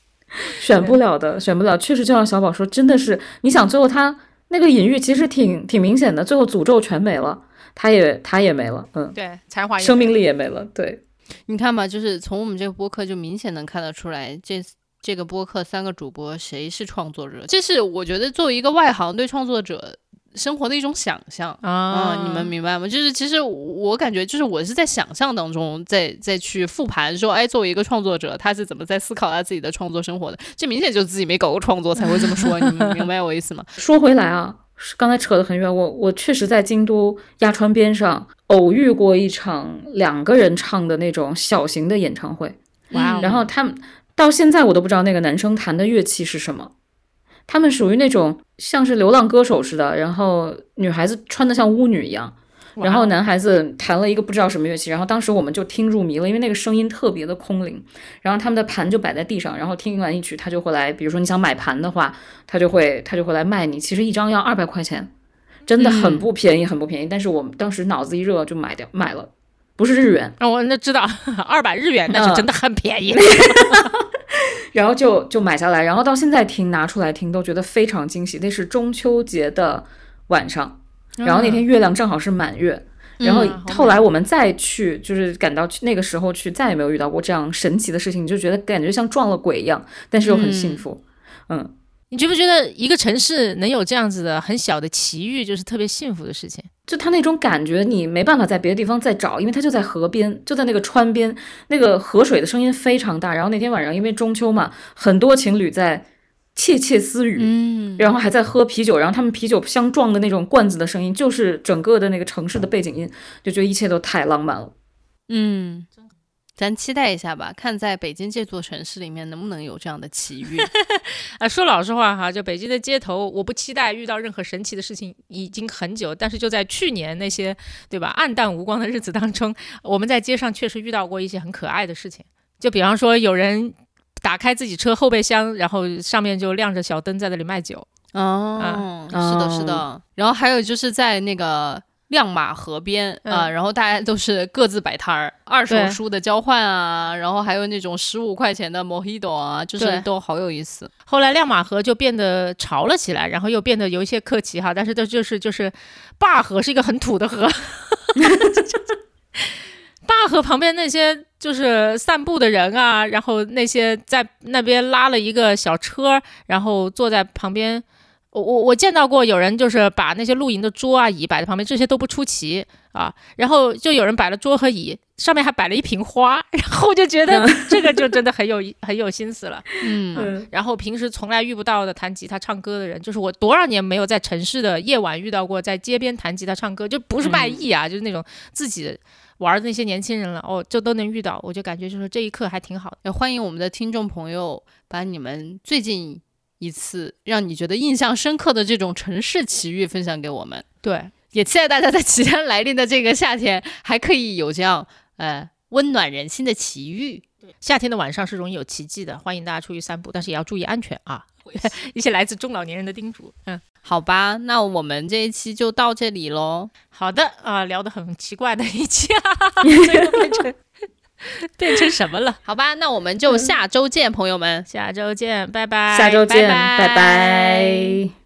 [LAUGHS] 选不了的，选不了。确实，就像小宝说，真的是，你想最后他那个隐喻其实挺挺明显的，最后诅咒全没了，他也他也没了，嗯，对，才华、生命力也没了。对，你看吧，就是从我们这个播客就明显能看得出来，这。这个播客三个主播谁是创作者？这是我觉得作为一个外行对创作者生活的一种想象啊，你们明白吗？就是其实我感觉就是我是在想象当中在再去复盘说，哎，作为一个创作者，他是怎么在思考他自己的创作生活的？这明显就是自己没搞过创作才会这么说，你们 [LAUGHS] 明白我意思吗？说回来啊，刚才扯得很远，我我确实在京都鸭川边上偶遇过一场两个人唱的那种小型的演唱会，哇，然后他们。到现在我都不知道那个男生弹的乐器是什么，他们属于那种像是流浪歌手似的，然后女孩子穿的像巫女一样，然后男孩子弹了一个不知道什么乐器，然后当时我们就听入迷了，因为那个声音特别的空灵，然后他们的盘就摆在地上，然后听完一曲他就会来，比如说你想买盘的话，他就会他就会来卖你，其实一张要二百块钱，真的很不便宜，很不便宜，但是我们当时脑子一热就买掉买了。不是日元。啊，[LAUGHS] 我那知道二百日元那是真的很便宜，[LAUGHS] [LAUGHS] 然后就就买下来，然后到现在听拿出来听都觉得非常惊喜。那是中秋节的晚上，然后那天月亮正好是满月，然后后来我们再去，就是赶到去那个时候去，再也没有遇到过这样神奇的事情，你就觉得感觉像撞了鬼一样，但是又很幸福，嗯。你觉不觉得一个城市能有这样子的很小的奇遇，就是特别幸福的事情？就他那种感觉，你没办法在别的地方再找，因为他就在河边，就在那个川边，那个河水的声音非常大。然后那天晚上因为中秋嘛，很多情侣在窃窃私语，嗯，然后还在喝啤酒，然后他们啤酒相撞的那种罐子的声音，就是整个的那个城市的背景音，就觉得一切都太浪漫了，嗯。咱期待一下吧，看在北京这座城市里面能不能有这样的奇遇。[LAUGHS] 啊，说老实话哈，就北京的街头，我不期待遇到任何神奇的事情，已经很久。但是就在去年那些对吧暗淡无光的日子当中，我们在街上确实遇到过一些很可爱的事情。就比方说，有人打开自己车后备箱，然后上面就亮着小灯在那里卖酒。哦，是的，是的。然后还有就是在那个。亮马河边啊，然后大家都是各自摆摊儿，二手书的交换啊，然后还有那种十五块钱的 Mojito 啊，就是都好有意思。后来亮马河就变得潮了起来，然后又变得有一些客气哈，但是这就是就是坝河是一个很土的河，[LAUGHS] 坝河旁边那些就是散步的人啊，然后那些在那边拉了一个小车，然后坐在旁边。我我我见到过有人就是把那些露营的桌啊椅摆在旁边，这些都不出奇啊。然后就有人摆了桌和椅，上面还摆了一瓶花，[LAUGHS] 然后我就觉得这个就真的很有很有心思了。[LAUGHS] 嗯，然后平时从来遇不到的弹吉他唱歌的人，就是我多少年没有在城市的夜晚遇到过在街边弹吉他唱歌，就不是卖艺啊，就是那种自己玩的那些年轻人了。哦，就都能遇到，我就感觉就是这一刻还挺好的。也欢迎我们的听众朋友把你们最近。一次让你觉得印象深刻的这种城市奇遇分享给我们，对，也期待大家在即将来临的这个夏天还可以有这样呃温暖人心的奇遇。对，夏天的晚上是容易有奇迹的，欢迎大家出去散步，但是也要注意安全啊。[LAUGHS] 一些来自中老年人的叮嘱。嗯，好吧，那我们这一期就到这里喽。好的啊，聊得很奇怪的一期，[LAUGHS] 最后变成。[LAUGHS] 变成什么了？好吧，那我们就下周见，朋友们，下周见，拜拜。下周见，拜拜。